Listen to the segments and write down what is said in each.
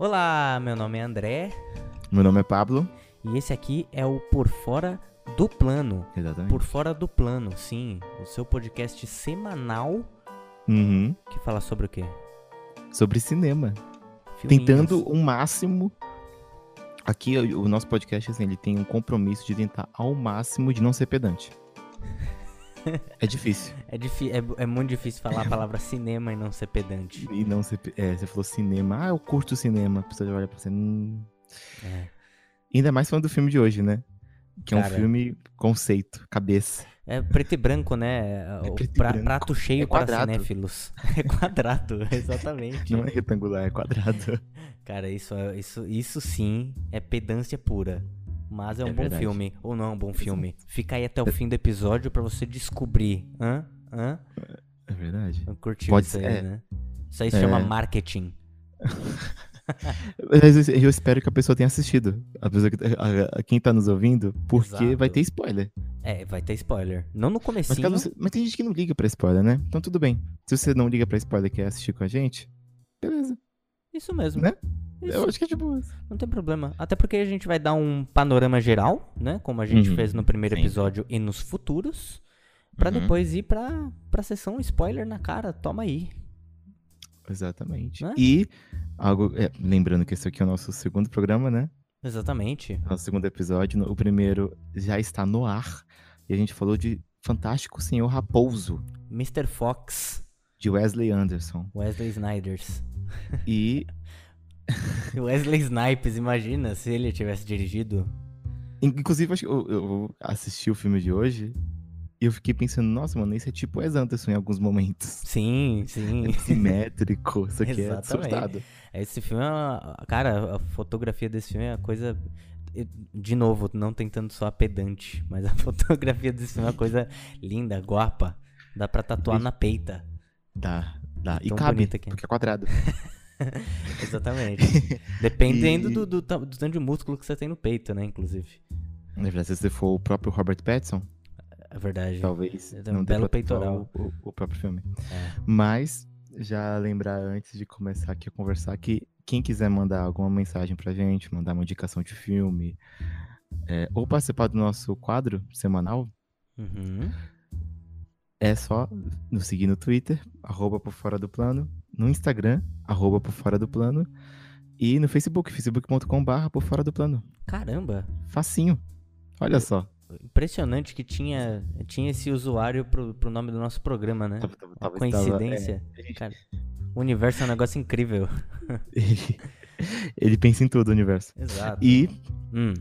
Olá, meu nome é André Meu nome é Pablo. e esse aqui é o Por Fora do Plano. Exatamente. Por Fora do Plano, sim, o seu podcast semanal Uhum. que fala sobre o quê? Sobre cinema. Filminhos. Tentando o máximo. Aqui, o o nosso podcast, assim, ele tem um compromisso de tentar ao máximo de não ser pedante. É difícil. É, é, é muito difícil falar a palavra cinema e não ser pedante. E não ser. É, você falou cinema. Ah, eu curto cinema. A pessoa já olha pra você. Hum. É. Ainda mais falando do filme de hoje, né? Que é Cara. um filme conceito, cabeça. É preto e branco, né? o preto pra- branco. prato cheio É para quadrado. cinéfilos. É quadrado, exatamente. Não é retangular, é quadrado. Cara, isso, é- isso, isso sim é pedância pura. Mas é um É bom verdade. filme. Ou não é um bom filme. Fica aí até o fim do episódio pra você descobrir. Hã? Hã? É verdade. Eu curti Pode isso aí, é. né? Isso aí se É. chama marketing. Mas eu- espero que a pessoa tenha assistido. A pessoa que, a- a- quem tá nos ouvindo, porque Exato. vai ter spoiler. É, vai ter spoiler. Não no Mas, comecinho. caso você- mas tem gente que não liga pra spoiler, né? Então tudo bem. Se você não liga pra spoiler e quer assistir com a gente, beleza. Isso mesmo. Né? Isso, Eu acho que é de boa. não tem problema. Até porque a gente vai dar um panorama geral, né? Como a gente Uhum, fez no primeiro sempre. episódio e nos futuros. Pra Uhum. depois ir pra, pra sessão spoiler na cara. Toma aí. Exatamente. Né? E algo. é, lembrando que esse aqui é o nosso segundo programa, né? Exatamente. Nosso segundo episódio. O primeiro já está no ar. E a gente falou de Fantástico Senhor Raposo, Mr. Fox, de Wesley Anderson. Wesley Snyders. E Wesley Snipes, imagina se ele tivesse dirigido. Inclusive, eu, eu assisti o filme de hoje e eu fiquei pensando, nossa, mano, esse é tipo Wes Anderson em alguns momentos. Sim, sim. É simétrico, isso aqui é surtado. Esse filme é uma... Cara, a fotografia desse filme é uma coisa. De novo, não tentando soar pedante, mas a fotografia desse filme é uma coisa linda, guapa. Dá pra tatuar na peita. Dá, dá. E Tão cabe, aqui. porque é quadrado. Exatamente. Dependendo E- do, do, do tanto de músculo que você tem no peito, né? Inclusive. Na verdade, se você for o próprio Robert Pattinson, É verdade. talvez tem um não belo peitoral. O, o- o próprio filme. É. Mas, já lembrar antes de começar aqui a conversar que quem quiser mandar alguma mensagem pra gente, mandar uma indicação de filme, é, ou participar do nosso quadro semanal, Uhum. é só nos seguir no Twitter, arroba por fora do plano, no Instagram, arroba por fora do plano, e no Facebook, facebook.com.br por fora do plano. Caramba, Facinho. Olha só. impressionante que tinha, tinha esse usuário pro, pro nome do nosso programa, né? Tava- tava- tava- coincidência. é, Cara, o universo é um negócio incrível. ele, ele pensa em tudo, o universo. Exato. E Hum,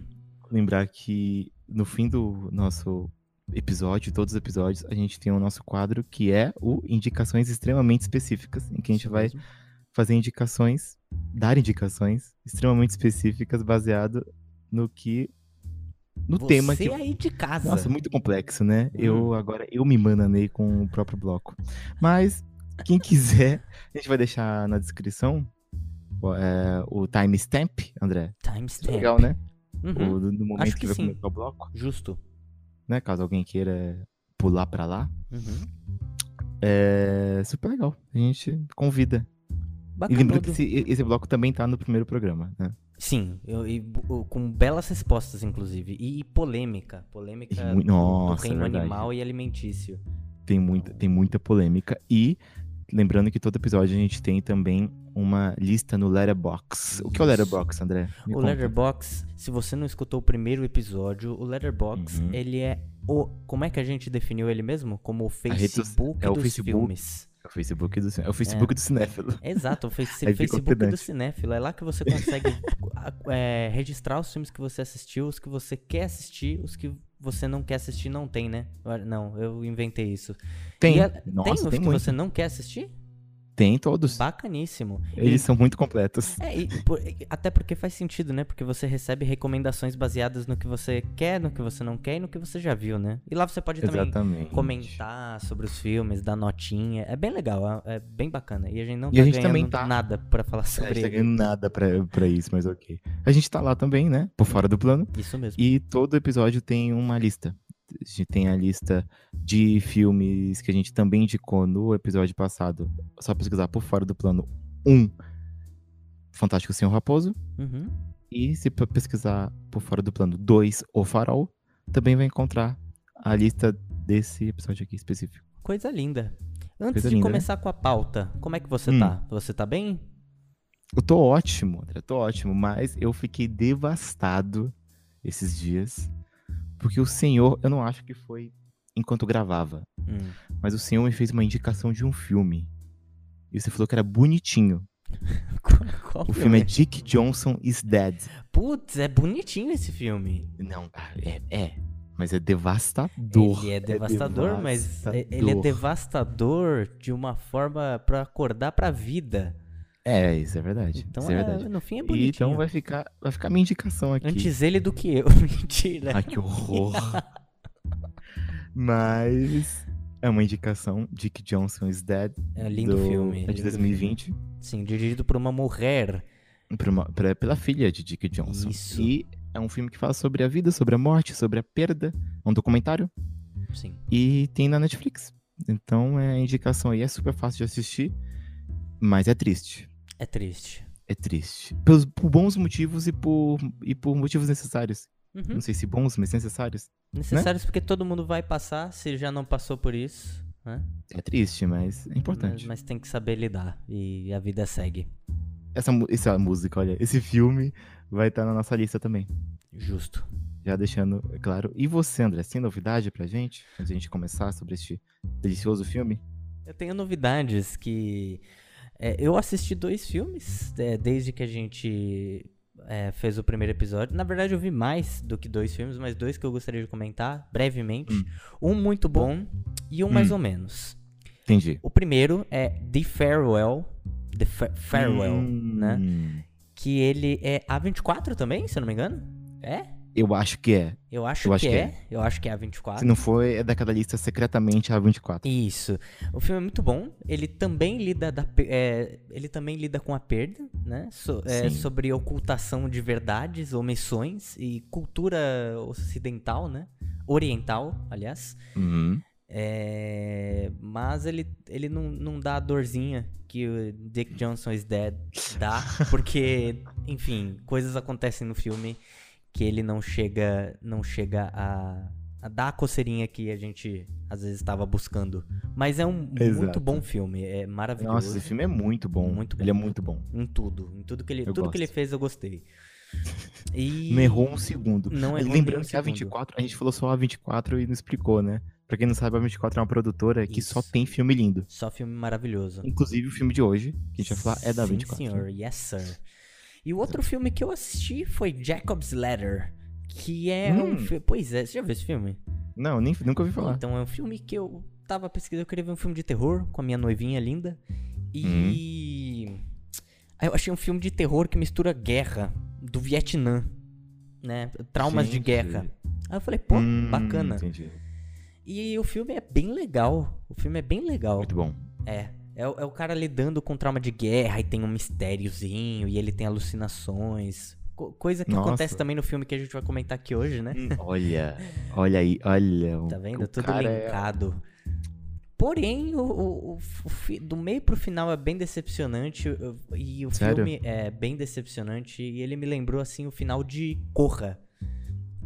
lembrar que no fim do nosso episódio, todos os episódios, a gente tem o nosso quadro que é o Indicações Extremamente Específicas, em que a gente vai fazer indicações, dar indicações extremamente específicas baseado no que. No Você tema que. aí de casa. Nossa, muito complexo, né? Hum. Eu agora eu me bananei com o próprio bloco. Mas quem quiser, a gente vai deixar na descrição é, o timestamp, André. Timestamp. Legal, né? Uhum, O, do, do momento Acho que, que vai sim. começar o bloco, Justo. Né? Caso alguém queira pular pra lá. Uhum. É super legal. A gente convida. E Bacana. lembrando que esse, esse bloco também tá no primeiro programa, né? Sim, eu- e com belas respostas, inclusive. E, polêmica. Polêmica E mui- do- Nossa, reino verdade. animal e alimentício. Tem muita, tem muita polêmica. E lembrando que todo episódio a gente tem também uma lista no Letterbox. O que é o. Letterbox, André? Me O conta. Letterbox, se você não escutou o primeiro episódio, o Letterbox, Uhum. ele é o. Como é que a gente definiu ele mesmo? Como o Facebook é o dos Facebook. filmes. É o Facebook do, é o Facebook do cinéfilo. Exato, o face- Aí Facebook do cinéfilo. É lá que você consegue é, registrar os filmes que você assistiu, os que você quer assistir, os que você não quer assistir não tem, né? Não, eu inventei isso. Tem. E é- Nossa, tem os tem que muito. você não quer assistir? Tem todos. Bacaníssimo. Eles E- são muito completos. É, e por- até porque faz sentido, né? Porque você recebe recomendações baseadas no que você quer, no que você não quer e no que você já viu, né? E lá você pode também Exatamente. comentar sobre os filmes, dar notinha. É bem legal, é, é bem bacana. E a gente não E tá a gente ganhando também tá- nada pra falar A gente sobre tá ganhando nada pra, pra isso, mas ok. A gente tá lá também, né? Por fora do plano. Isso mesmo. E todo episódio tem uma lista. A gente tem a lista de filmes que a gente também indicou no episódio passado. Só pesquisar por fora do plano um Fantástico Senhor Raposo. Uhum. E se pe- pesquisar por fora do plano 2, O Farol, também vai encontrar a lista desse episódio aqui específico. Coisa linda. Antes Coisa de linda, né? começar com a pauta, como é que você Hum. tá? Você tá bem? Eu tô ótimo, André, tô ótimo, mas eu fiquei devastado esses dias, porque o senhor, eu não acho que foi enquanto gravava, Hum. mas o senhor me fez uma indicação de um filme. E você falou que era bonitinho. Qual, qual O filme é Dick Johnson is Dead. Putz, é bonitinho esse filme. Não, ah, é, é, mas é devastador. Ele é devastador, mas é- ele é devastador. devastador de uma forma pra acordar pra vida. É, isso é verdade. Então, isso é é- verdade. no fim é bonitinho. então vai ficar, vai ficar minha indicação aqui. Antes ele do que eu. Mentira. Ai, que horror. Mas é uma indicação. Dick Johnson is Dead. É um lindo do- filme. É de lindo 2020. filme. Sim, dirigido por uma mulher. por uma- pra- pela filha de Dick Johnson. Isso. E é um filme que fala sobre a vida, sobre a morte, sobre a perda. É um documentário. Sim. E tem na Netflix. Então é a indicação aí. É super fácil de assistir. Mas é triste. É triste. É triste. Pelos, por bons motivos e por, e por motivos necessários. Uhum. Não sei se bons, mas necessários. Necessários porque todo mundo vai passar, se já não passou por isso. Né? É triste, mas é importante. Mas, mas tem que saber lidar. E a vida segue. Essa, essa música, olha, esse filme vai estar na nossa lista também. Justo. Já deixando claro. E você, André, tem novidade pra gente? Antes de a gente começar sobre este delicioso filme? Eu tenho novidades que. É, eu assisti dois filmes é, desde que a gente é, fez o primeiro episódio. Na verdade, eu vi mais do que dois filmes, mas dois que eu gostaria de comentar brevemente. Hum. Um muito bom e um mais Hum. ou menos. Entendi. O primeiro é The Farewell. The Fa- Farewell, né? Hum, Que ele é A24 também, se eu não me engano. É? Eu acho que é. Eu acho, Eu que, acho que é. Eu acho que é A24. Se não for, é daquela lista secretamente A24. Isso. O filme é muito bom. Ele também lida da, é, ele também lida com a perda, né? So- é, sobre ocultação de verdades, omissões e cultura ocidental, né? Oriental, aliás. Uhum. É, mas ele, ele não, não dá a dorzinha que o Dick Johnson is Dead dá, porque, enfim, coisas acontecem no filme que ele não chega, não chega a, a dar a coceirinha que a gente às vezes estava buscando. Mas é um muito Exato. bom filme, é maravilhoso. Nossa, esse filme é muito bom. Muito bom. Ele é muito bom. Em tudo, em tudo que ele, Eu tudo que ele gosto. fez eu gostei. E Não errou um segundo. Não errou Lembrando um que a segundo. 24, a gente falou só a 24 e não explicou, né? Pra quem não sabe, a 24 é uma produtora que só Isso. tem filme lindo. Só filme maravilhoso. Inclusive o filme de hoje, que a gente vai falar, é da Sim, 24. senhor. Yes, sir. E o outro filme que eu assisti foi Jacob's Ladder, que é um Hum. filme... Pois é, você já viu esse filme? Não, nem, nunca ouvi falar. Então, é um filme que eu tava pesquisando, eu queria ver um filme de terror com a minha noivinha linda. E... Hum. Aí eu achei um filme de terror que mistura guerra do Vietnã, né? Traumas de Gente. guerra. Aí eu falei, pô, Hum, bacana. Entendi. E o filme é bem legal. O filme é bem legal. Muito bom. É. É, o- é o cara lidando com trauma de guerra e tem um mistériozinho e ele tem alucinações. Co- coisa que Nossa. acontece também no filme que a gente vai comentar aqui hoje, né? Olha, olha aí, olha. Tá vendo? o Tudo é- linkado. Porém, o, o- o- o do meio pro final é bem decepcionante. E o Sério? filme é bem decepcionante. E ele me lembrou, assim, o final de Corra.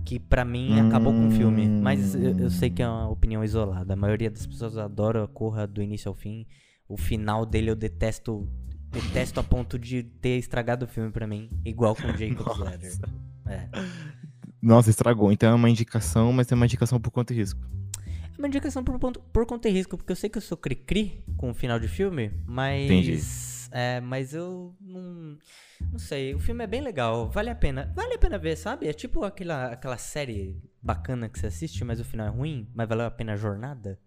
Que pra mim acabou com o filme. Mas eu, eu sei que é uma opinião isolada. A maioria das pessoas adora Corra do início ao fim. O final dele eu detesto. Detesto a ponto de ter estragado o filme pra mim. Igual com Jacob's Ladder. É. Nossa, estragou. Então é uma indicação, mas é uma indicação por conta e risco. É uma indicação por, ponto- por conta e risco, porque eu sei que eu sou cri-cri com o final de filme, mas. Entendi. É, mas eu não. Não sei, o filme é bem legal, vale a pena. Vale a pena ver, sabe? É tipo aquela, aquela série bacana que você assiste, mas o final é ruim, mas valeu a pena a jornada.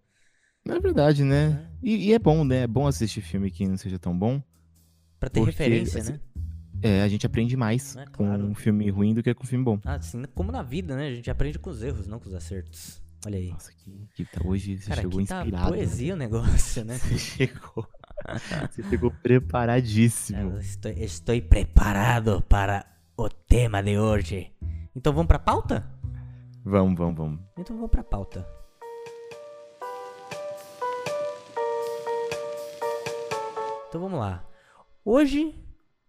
É verdade, né? E, e é bom, né? É bom assistir filme que não seja tão bom. Pra ter Porque, referência, assim, né? É, a gente aprende mais É, com claro. um filme ruim do que com um filme bom. Assim como na vida, né? A gente aprende com os erros, não com os acertos. Olha aí. Nossa, que, que tá, hoje você Cara, chegou aqui tá inspirado. né? poesia o negócio, né? Você chegou. você chegou preparadíssimo. Eu estou, estou preparado para o tema de hoje. Então vamos pra pauta? Vamos, vamos, vamos. Então vamos pra pauta. Então vamos lá. Hoje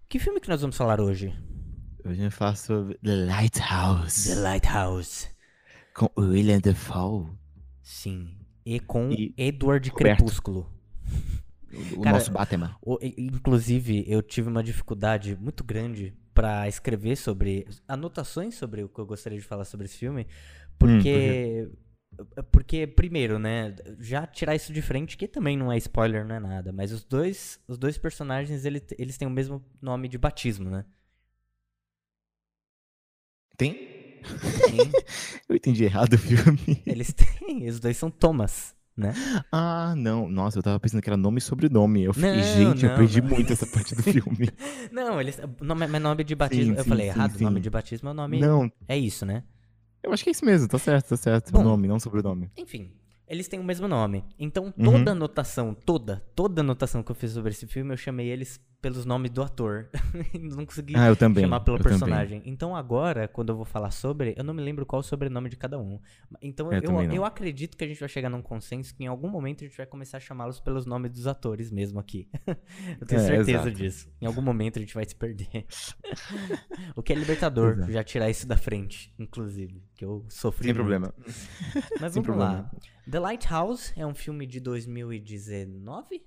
Que filme que nós vamos falar hoje? Hoje eu falar sobre The Lighthouse. The Lighthouse. Com William Defoe. Sim. E com E Edward Roberto. Crepúsculo. O Cara, nosso Batman. O- Inclusive, eu tive uma dificuldade muito grande pra escrever sobre anotações sobre o que eu gostaria de falar sobre esse filme, porque porque primeiro, né, já tirar isso de frente, que também não é spoiler, não é nada, mas os dois os dois personagens ele- eles têm o mesmo nome de batismo, né? Tem? Sim, Eu entendi errado o filme. eles têm, os dois são Thomas, né? Ah, não. Nossa, eu tava pensando que era nome e sobrenome. Eu fiquei, Não, gente, eu não, perdi não. muito essa parte do filme. Não, eles nome, mas nome de batismo, eu sim, falei sim, errado, sim. nome de batismo é o nome Não, é isso, né? Eu acho que é isso mesmo. Tá certo, tá certo. Bom. o nome, não sobrenome. Enfim, eles têm o mesmo nome. Então, Uhum. toda anotação, toda, toda anotação que eu fiz sobre esse filme, eu chamei eles pelos nomes do ator. não consegui Ah, eu também. chamar pelo eu também. personagem. Então, agora, quando eu vou falar sobre, eu não me lembro qual é o sobrenome de cada um. Então, Eu eu, também não. eu acredito que a gente vai chegar num consenso que em algum momento a gente vai começar a chamá-los pelos nomes dos atores mesmo aqui. eu tenho É, certeza disso. Em algum momento a gente vai se perder. o que é libertador, Exato. já tirar isso da frente, inclusive. Que eu sofri Sem muito. problema. Mas Sem vamos lá. problema. The Lighthouse é um filme de 2019,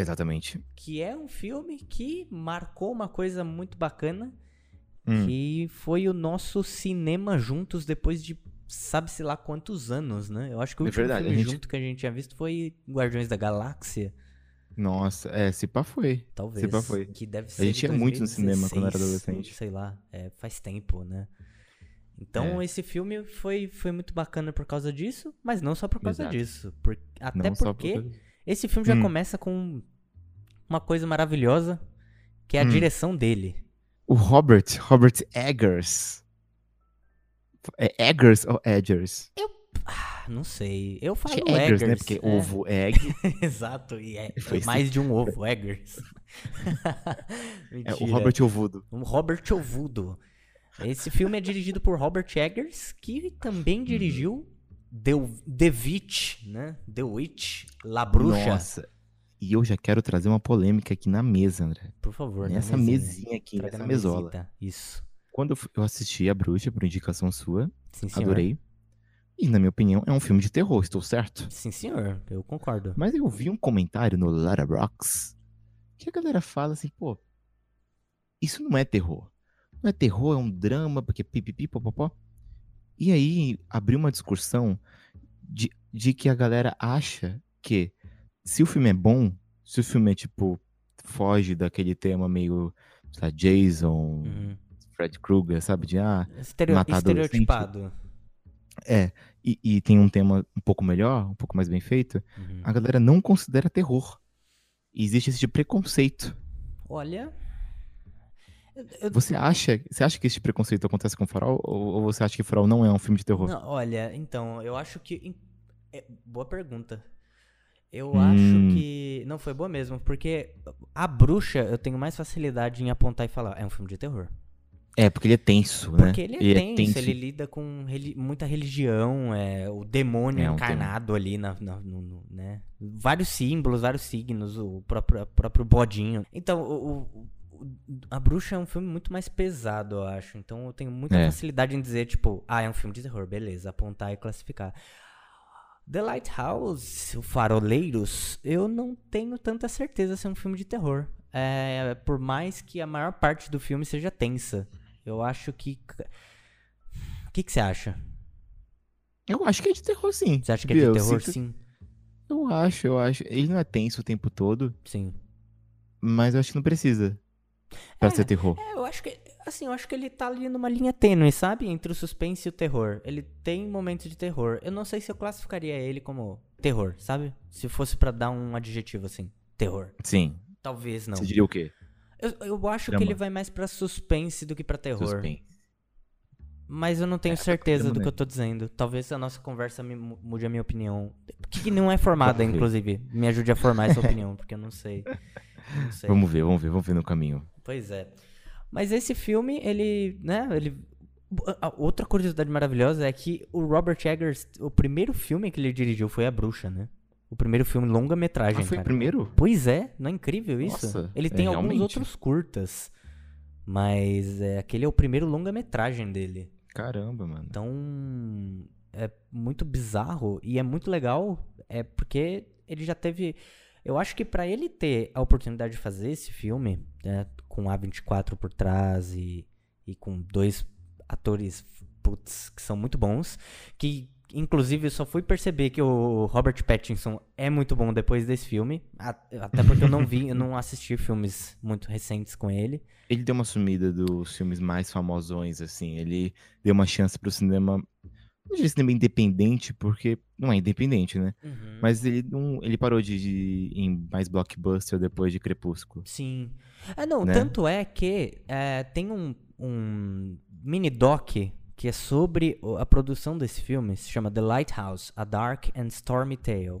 Exatamente. que é um filme que marcou uma coisa muito bacana, Hum. que foi o nosso cinema juntos depois de sabe-se lá quantos anos, né? Eu acho que o É último verdade, filme gente- junto que a gente tinha visto foi Guardiões da Galáxia, Nossa, é, se pá foi. talvez. Se pá foi. Que deve ser A gente ia muito no cinema quando era 2016, adolescente. Sei lá, é, faz tempo, né? Então É. esse filme foi, foi muito bacana por causa disso, mas não só por causa Exato. disso. por- até não porque por... esse filme já Hum. começa com uma coisa maravilhosa, que é a Hum. direção dele. O Robert, Robert Eggers. É Eggers ou Eggers? Ah, não sei. Eu falo que é Eggers, Eggers. né? Porque é. ovo, egg. Exato, e é, Foi é mais de um ovo, Eggers. É o Robert Ovudo. Um Robert Ovudo. Esse filme é dirigido por Robert Eggers, que também dirigiu Witch, né? The Witch, La Bruxa. Nossa. E eu já quero trazer uma polêmica aqui na mesa, André. Por favor, Nessa mesinha. aqui, nessa na mesola. mesita. Isso. Quando eu assisti A Bruxa, por indicação sua, Sim, adorei. E, na minha opinião, é um filme de terror, estou certo? Sim, senhor. Eu concordo. Mas eu vi um comentário no Letterboxd que a galera fala assim, pô, isso não é terror. Não é terror, é um drama, porque pipipi, popopó. E aí abriu uma discussão de, de que a galera acha que se o filme é bom, se o filme é tipo, foge daquele tema meio, sei lá, Jason, Uhum. Fred Krueger, sabe? De ah, Estereo- estereotipado. é. E, e tem um tema um pouco melhor, um pouco mais bem feito. Uhum. a galera não considera terror. E existe esse tipo de preconceito. Olha. Eu- Você acha, você acha que esse preconceito acontece com Farol? Ou, você acha que Farol não é um filme de terror? Não, olha, então, eu acho que. é, boa pergunta. Eu Hum. acho que. Não, foi boa mesmo, porque a bruxa eu tenho mais facilidade em apontar e falar. É um filme de terror. É, porque ele é tenso, né? Porque ele é tenso, ele lida com muita religião, é, o demônio É um encarnado ali, na, na- no- no- né? Vários símbolos, vários signos, o próprio, o próprio bodinho. Então, o- o- a bruxa é um filme muito mais pesado, eu acho. Então, eu tenho muita É. facilidade em dizer, tipo, ah, é um filme de terror, beleza, apontar e classificar. The Lighthouse, o Faroleiros, eu não tenho tanta certeza se é um filme de terror. É, por mais que a maior parte do filme seja tensa. Eu acho que. O que, que você acha? Eu acho que é de terror, sim. Você acha que é de? Eu terror? sinto- Sim. Eu acho, eu acho. Ele não é tenso o tempo todo, Sim. mas eu acho que não precisa pra É. ser terror. É, eu acho que. Assim, eu acho que ele tá ali numa linha tênue, sabe? Entre o suspense e o terror. Ele tem momentos de terror. Eu não sei se eu classificaria ele como terror, sabe? Se fosse pra dar um adjetivo assim. Terror. Sim. Talvez não. Você diria o quê? Eu, eu acho Drama. que ele vai mais pra suspense do que pra terror. Suspense. Mas eu não tenho É, certeza do que eu tô dizendo. Talvez a nossa conversa me mu- mude a minha opinião. Que, que não é formada, inclusive. Me ajude a formar essa opinião, porque eu não sei. Não sei. Vamos ver, vamos ver, vamos ver no caminho. Pois é. Mas esse filme, ele, né, ele... Outra curiosidade maravilhosa é que o Robert Eggers, o primeiro filme que ele dirigiu foi A Bruxa, né? O primeiro filme longa-metragem, Ah, foi o cara. primeiro? Pois é, não é incrível isso? Nossa, ele é, tem alguns realmente. outros curtas. Mas é, aquele é o primeiro longa-metragem dele. Caramba, mano. Então, é muito bizarro e é muito legal, é porque ele já teve. Eu acho que pra ele ter a oportunidade de fazer esse filme, né, com A24 por trás e, e com dois atores putz, que são muito bons, que inclusive eu só fui perceber que o Robert Pattinson é muito bom depois desse filme, até porque eu não vi, eu não assisti filmes muito recentes com ele. Ele deu uma sumida dos filmes mais famosões, assim. Ele deu uma chance pro cinema. Não diria cinema independente, porque não é independente, né? Mas ele não. Ele parou de, de ir em mais blockbuster depois de Crepúsculo. Sim. Ah, não, Né? tanto é que é, tem um, um mini doc que é sobre a produção desse filme, se chama The Lighthouse, A Dark and Stormy Tale,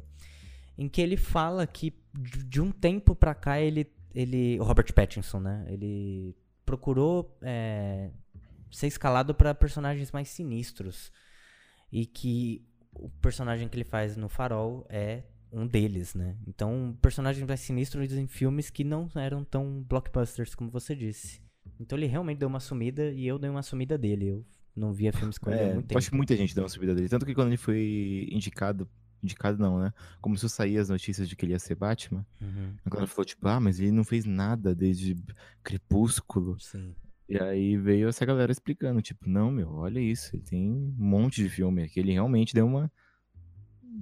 em que ele fala que de um tempo pra cá ele, ele o Robert Pattinson, né, ele procurou é, ser escalado pra personagens mais sinistros e que o personagem que ele faz no Farol é um deles, né? Então, personagens mais sinistros em filmes que não eram tão blockbusters como você disse. Então ele realmente deu uma sumida e eu dei uma sumida dele. Eu não via filmes com ele há É, muito eu tempo. acho que muita gente deu uma subida dele. Tanto que quando ele foi indicado. Indicado não, né? Começou a sair as notícias de que ele ia ser Batman. Uhum, A galera falou, tipo, ah, mas ele não fez nada desde Crepúsculo. sim. E aí veio essa galera explicando, tipo, não, meu, olha isso, ele tem um monte de filme aqui. Ele realmente deu uma,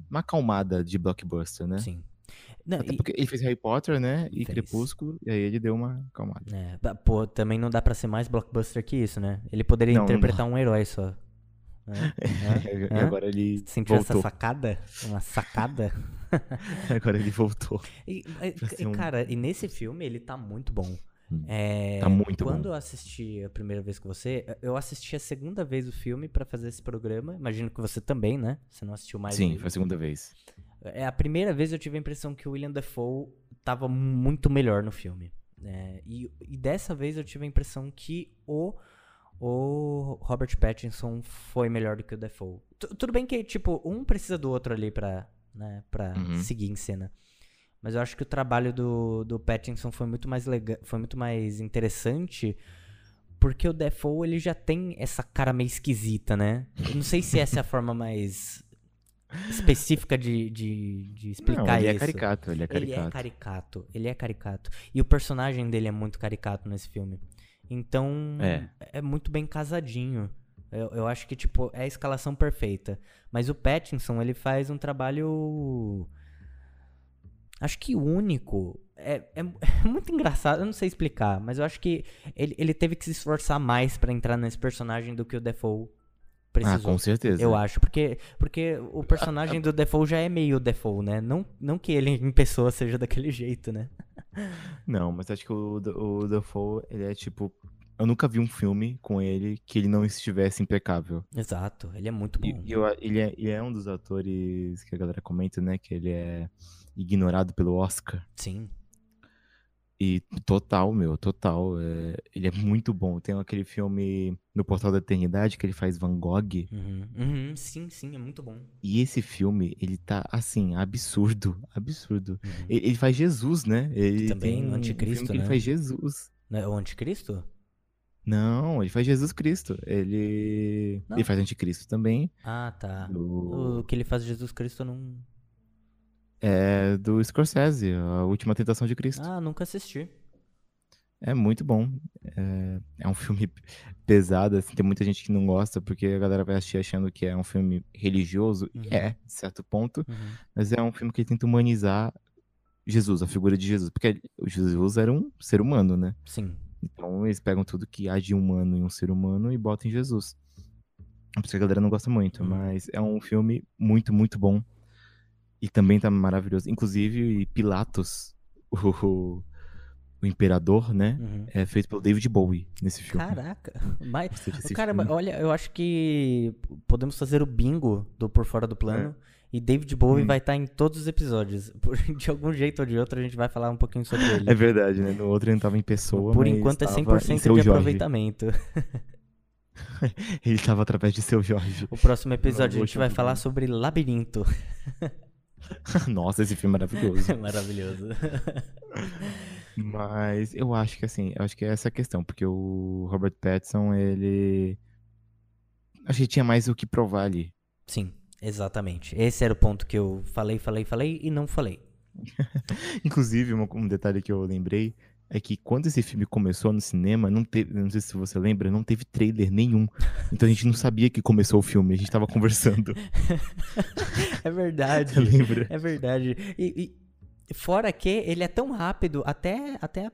uma acalmada de blockbuster, né? Sim. Não, Até e- porque ele fez Harry Potter, né? E Fez. Crepúsculo, e aí ele deu uma acalmada. é, pô, também não dá pra ser mais blockbuster que isso, né? Ele poderia Não, não interpretar um herói só. Hã? E Hã? agora ele Sentiu essa voltou. sacada? Uma sacada? Agora ele voltou. E, e- cara, e nesse filme ele tá muito bom. Hum. É, Tá muito quando bom. eu assisti a primeira vez com você, eu assisti a segunda vez o filme pra fazer esse programa. Imagino que você também, né? Você não assistiu mais Sim, foi a segunda vez. É a primeira vez eu tive a impressão que o William Dafoe tava muito melhor no filme. né? e, e dessa vez eu tive a impressão que o, o Robert Pattinson foi melhor do que o Dafoe. Tu- tudo bem que, tipo, um precisa do outro ali pra, né, pra Uhum. seguir em cena. Mas eu acho que o trabalho do, do Pattinson foi muito mais legal, foi muito mais interessante. Porque o Dafoe, ele já tem essa cara meio esquisita, né? Eu não sei se essa é a forma mais específica de, de, de explicar Não, ele é isso. caricato, ele é Ele caricato. é caricato, ele é caricato. E o personagem dele é muito caricato nesse filme. Então, É. é muito bem casadinho. Eu, eu acho que, tipo, é a escalação perfeita. Mas o Pattinson, ele faz um trabalho. Acho que único. É, é, é muito engraçado, eu não sei explicar, mas eu acho que ele, ele teve que se esforçar mais pra entrar nesse personagem do que o Defoe Ah, precisou. com certeza. Eu acho, porque, porque o personagem do Defoe já é meio Defoe, né? Não, não que ele em pessoa seja daquele jeito, né? Não, mas acho que o, o Dafoe, ele é tipo. Eu nunca vi um filme com ele que ele não estivesse impecável. Exato, ele é muito bom. E eu- ele, é, ele é um dos atores que a galera comenta, né? Que ele é ignorado pelo Oscar. Sim. E total, meu, total. é, ele é muito bom. Tem aquele filme no Portal da Eternidade que ele faz Van Gogh. Uhum, uhum, sim, sim, é muito bom. E esse filme, ele tá, assim, absurdo. Absurdo. Uhum. Ele, ele faz Jesus, né? Ele Também tem no um Anticristo, filme que né? ele faz Jesus. Não é o Anticristo? Não, ele faz Jesus Cristo. Ele. Não. Ele faz Anticristo também. Ah, tá. Do, O que ele faz Jesus Cristo não. É do Scorsese, A Última Tentação de Cristo. Ah, nunca assisti. É muito bom. É, é um filme pesado, assim, tem muita gente que não gosta, porque a galera vai assistir achando que é um filme religioso. E Uhum. é, de certo ponto. Uhum. Mas é um filme que tenta humanizar Jesus, a figura de Jesus. Porque Jesus era um ser humano, né? Sim. Então eles pegam tudo que há de humano em um ser humano e botam em Jesus. Por isso que a galera não gosta muito, Uhum. mas é um filme muito, muito bom. E também tá maravilhoso. Inclusive, Pilatos, o, o imperador, né? Uhum. É feito pelo David Bowie nesse filme. Caraca. Mas, cara, filme. olha, eu acho que podemos fazer o bingo do Por Fora do Plano. E David Bowie Hum. vai estar em todos os episódios. De algum jeito ou de outro, a gente vai falar um pouquinho sobre ele. É verdade, né? No outro ele não tava em pessoa, Por enquanto é tava em 100% Seu de Jorge. aproveitamento. Ele tava através de seu Jorge. O próximo episódio a gente vai falar sobre Labirinto. Nossa, esse filme é maravilhoso. Maravilhoso. Mas eu acho que assim, eu acho que é essa a questão, porque o Robert Pattinson, ele. Acho que tinha mais o que provar ali. Sim, exatamente. Esse era o ponto que eu falei, falei, falei e não falei. Inclusive, um, um detalhe que eu lembrei é que quando esse filme começou no cinema, não teve, não sei se você lembra, não teve trailer nenhum. Então a gente não sabia que começou o filme, a gente tava conversando. é verdade. Lembra? É verdade. E, e, Fora que ele é tão rápido, até, até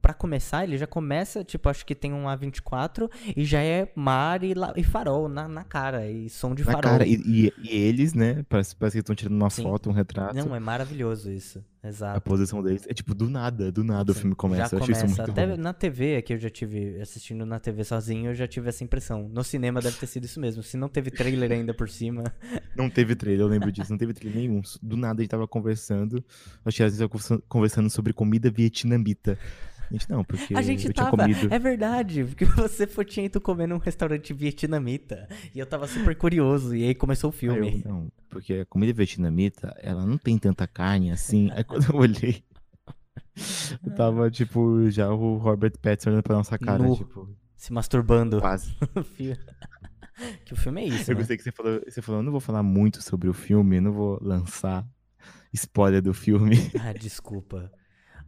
para começar, ele já começa, tipo, acho que tem um A24 e já é mar e, e farol na, na cara, e som de na farol. Cara, e, e, eles, né, parece, parece que estão tirando uma Sim. foto, um retrato. Não, é maravilhoso isso, exato. A posição deles é tipo, do nada, do nada Sim. o filme começa. Já eu começa. isso muito até bom. na TV, aqui eu já tive, assistindo na TV sozinho, eu já tive essa impressão. No cinema deve ter sido isso mesmo, se não teve trailer ainda por cima. Não teve trailer, eu lembro disso, não teve trailer nenhum. Do nada a gente tava conversando, acho que a gente tava conversando sobre comida vietnamita. A gente não, porque a gente eu tava, tinha comido. É verdade, porque você foi, tinha ido comer num restaurante vietnamita. E eu tava super curioso, e aí começou o filme. Eu, não, porque a comida vietnamita, ela não tem tanta carne assim. aí quando eu olhei, eu tava, tipo, já o Robert Pattinson olhando pra nossa cara, Nu, tipo. Se masturbando. Quase. que o filme é isso. Eu né? gostei que você falou, você falou, eu não vou falar muito sobre o filme, não vou lançar spoiler do filme. Ah, desculpa.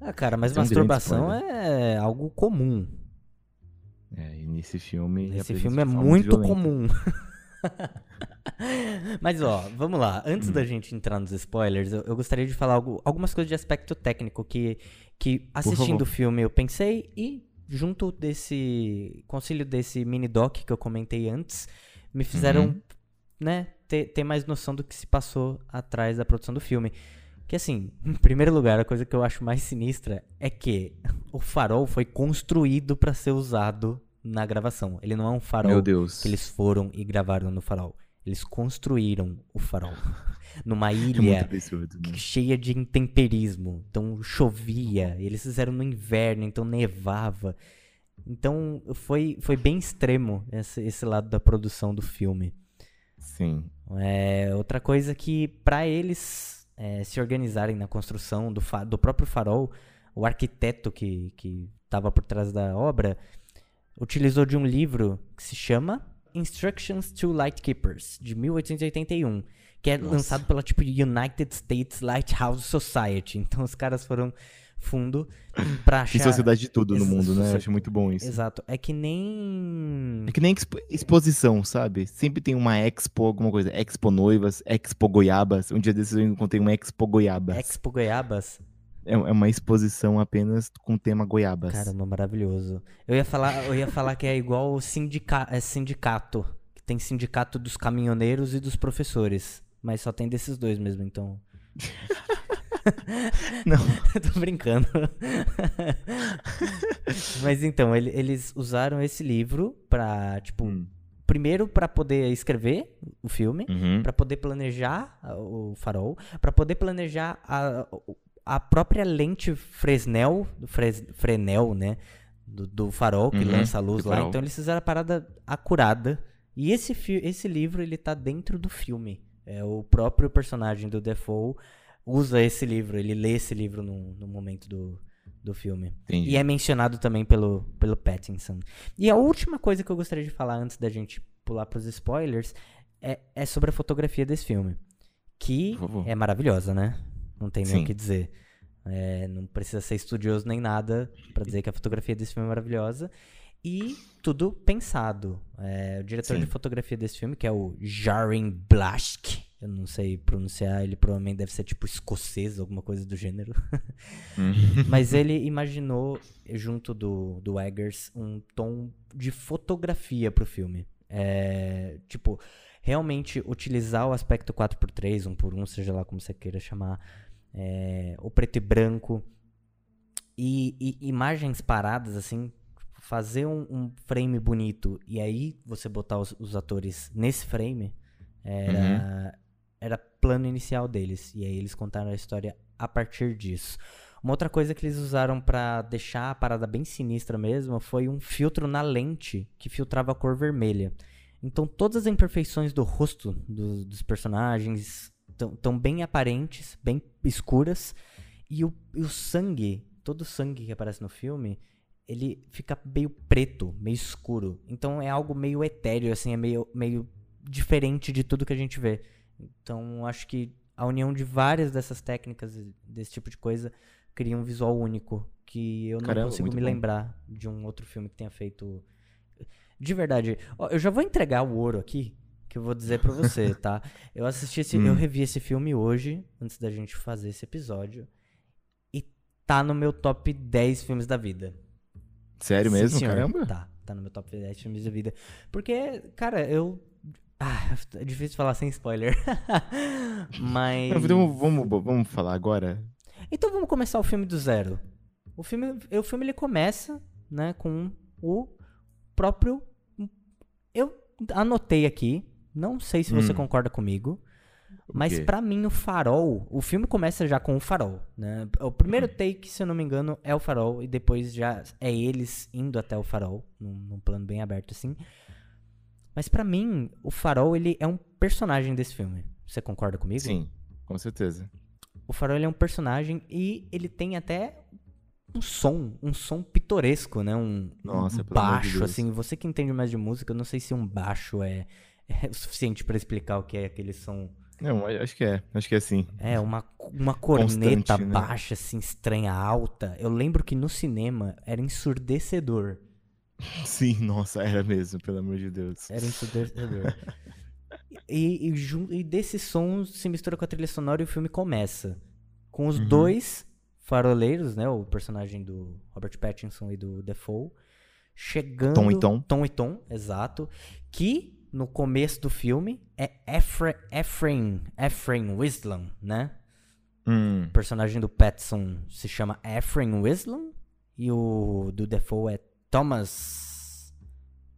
Ah, cara, mas masturbação é algo comum. É, e nesse filme. Esse filme é muito violenta. comum. Mas ó, vamos lá. Antes Hum. da gente entrar nos spoilers, eu, eu gostaria de falar algo- algumas coisas de aspecto técnico que, que assistindo o filme eu pensei e junto desse concílio desse mini doc que eu comentei antes, me fizeram, Uhum. né, ter, ter mais noção do que se passou atrás da produção do filme. Que assim, em primeiro lugar, a coisa que eu acho mais sinistra é que o farol foi construído para ser usado na gravação. Ele não é um farol que eles foram e gravaram no farol. Eles construíram o farol. Numa É ilha absurdo. Né? cheia de intemperismo. Então chovia, e eles fizeram no inverno, então nevava. Então foi, foi bem extremo esse, esse lado da produção do filme. Sim. É, outra coisa que, para eles é, se organizarem na construção do, do próprio farol, o arquiteto que estava por trás da obra utilizou de um livro que se chama Instructions to Lightkeepers, de 1881, que é Nossa. lançado pela tipo United States Lighthouse Society. Então os caras foram fundo pra achar... Que sociedade de tudo no mundo, né? Eu acho muito bom isso. Exato. É que nem... É que nem expo- exposição, sabe? Sempre tem uma expo, alguma coisa. Expo noivas, expo goiabas. Um dia desses eu encontrei uma expo goiabas. Expo Goiabas. É, é uma exposição apenas com tema goiabas. Caramba, maravilhoso. Eu ia falar, eu ia falar que é igual o sindica é sindicato. Que tem sindicato dos caminhoneiros e dos professores. Mas só tem desses dois mesmo, então. Não. Tô brincando. Mas então, ele- eles usaram esse livro pra, tipo, Hum. primeiro pra poder escrever o filme, Uhum. Pra poder planejar o farol, pra poder planejar a, a própria lente Fresnel, Fres, Fresnel, né, do, do farol que Uhum, lança a luz do lá. farol. Então eles fizeram a parada acurada. E esse, esse livro ele tá dentro do filme. É o próprio personagem do Defoe usa esse livro, ele lê esse livro no, no momento do, do filme. Entendi. E é mencionado também pelo, pelo Pattinson. E a última coisa que eu gostaria de falar antes da gente pular pros spoilers é, é sobre a fotografia desse filme. Que é maravilhosa, né? Não tem nem o que dizer. É, não precisa ser estudioso nem nada pra dizer que a fotografia desse filme é maravilhosa. E tudo pensado. É, o diretor Sim. de fotografia desse filme, que é o Jarin Blask, eu não sei pronunciar, ele provavelmente deve ser tipo escocês, alguma coisa do gênero. Hum. Mas ele imaginou, junto do, do Eggers, um tom de fotografia pro filme. É, tipo, realmente utilizar o aspecto 4x3, 1x1, seja lá como você queira chamar, é, o preto e branco, e, e imagens paradas, assim, fazer um, um frame bonito e aí você botar os, os atores nesse frame, era, era plano inicial deles. E aí eles contaram a história a partir disso. Uma outra coisa que eles usaram pra deixar a parada bem sinistra mesmo foi um filtro na lente que filtrava a cor vermelha. Então todas as imperfeições do rosto do- dos personagens estão bem aparentes, bem escuras. E o, e o sangue todo o sangue que aparece no filme, ele fica meio preto, meio escuro. Então é algo meio etéreo, assim, é meio, meio diferente de tudo que a gente vê. Então acho que a união de várias dessas técnicas, desse tipo de coisa, cria um visual único. Que eu não Caramba, consigo me bom. lembrar de um outro filme que tenha feito. De verdade, ó, eu já vou entregar o ouro aqui, que eu vou dizer pra você, tá? Eu assisti esse, eu Hum. revi esse filme hoje, antes da gente fazer esse episódio, e tá no meu top 10 filmes da vida. Sério Sim, mesmo? senhor. Caramba. Tá, tá no meu top 10 filmes da vida. Porque, cara, eu. Ah, é difícil falar sem spoiler. Mas. Não, então vamos, vamos falar agora. Então vamos começar o filme do zero. O filme, o filme ele começa, né, com o próprio. Eu anotei aqui, não sei se você Hum. concorda comigo, mas pra mim o farol, o filme começa já com o farol, né? O primeiro take, se eu não me engano, é o farol e depois já é eles indo até o farol, num, num plano bem aberto assim. Mas pra mim, o farol ele é um personagem desse filme. Você concorda comigo? Sim, com certeza. O Farol é um personagem e ele tem até um som, um som pitoresco, né? Um, Nossa, um de baixo, Deus. assim. Você que entende mais de música, eu não sei se um baixo é, é o suficiente pra explicar o que é aquele som. Não, acho que é. Acho que é sim. É, uma, uma corneta Constante, né? baixa, assim, estranha, alta. Eu lembro que no cinema era ensurdecedor. Sim, nossa, era mesmo, pelo amor de Deus. Era ensurdecedor. e, e, e desse som se mistura com a trilha sonora e o filme começa. Com os Uhum. dois faroleiros, né? O personagem do Robert Pattinson e do Defoe. Chegando. Tom e Tom. Tom e Tom, exato. Que no começo do filme é Efra, Ephraim, Ephraim Wislam, né? Hum, O personagem do Pattinson se chama Ephraim Wislam. E o do Defoe é Thomas.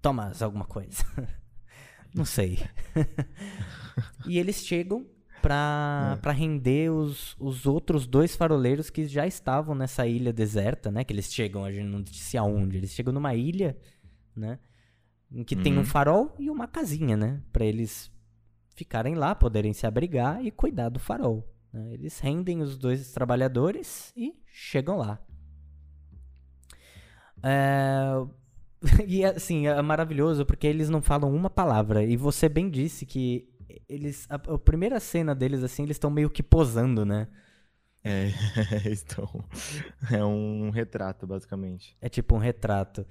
Thomas, alguma coisa. Não sei. e eles chegam pra, É. pra render os, os outros dois faroleiros que já estavam nessa ilha deserta, né? Que eles chegam, a gente não disse aonde. Eles chegam numa ilha, né? Em que tem um Uhum. farol e uma casinha, né? Pra eles ficarem lá, poderem se abrigar e cuidar do farol. né? Eles rendem os dois trabalhadores e chegam lá. É, E assim, é maravilhoso porque eles não falam uma palavra. E você bem disse que eles. A, a primeira cena deles, assim, eles estão meio que posando, né? é, estão. É um retrato, basicamente. É tipo um retrato.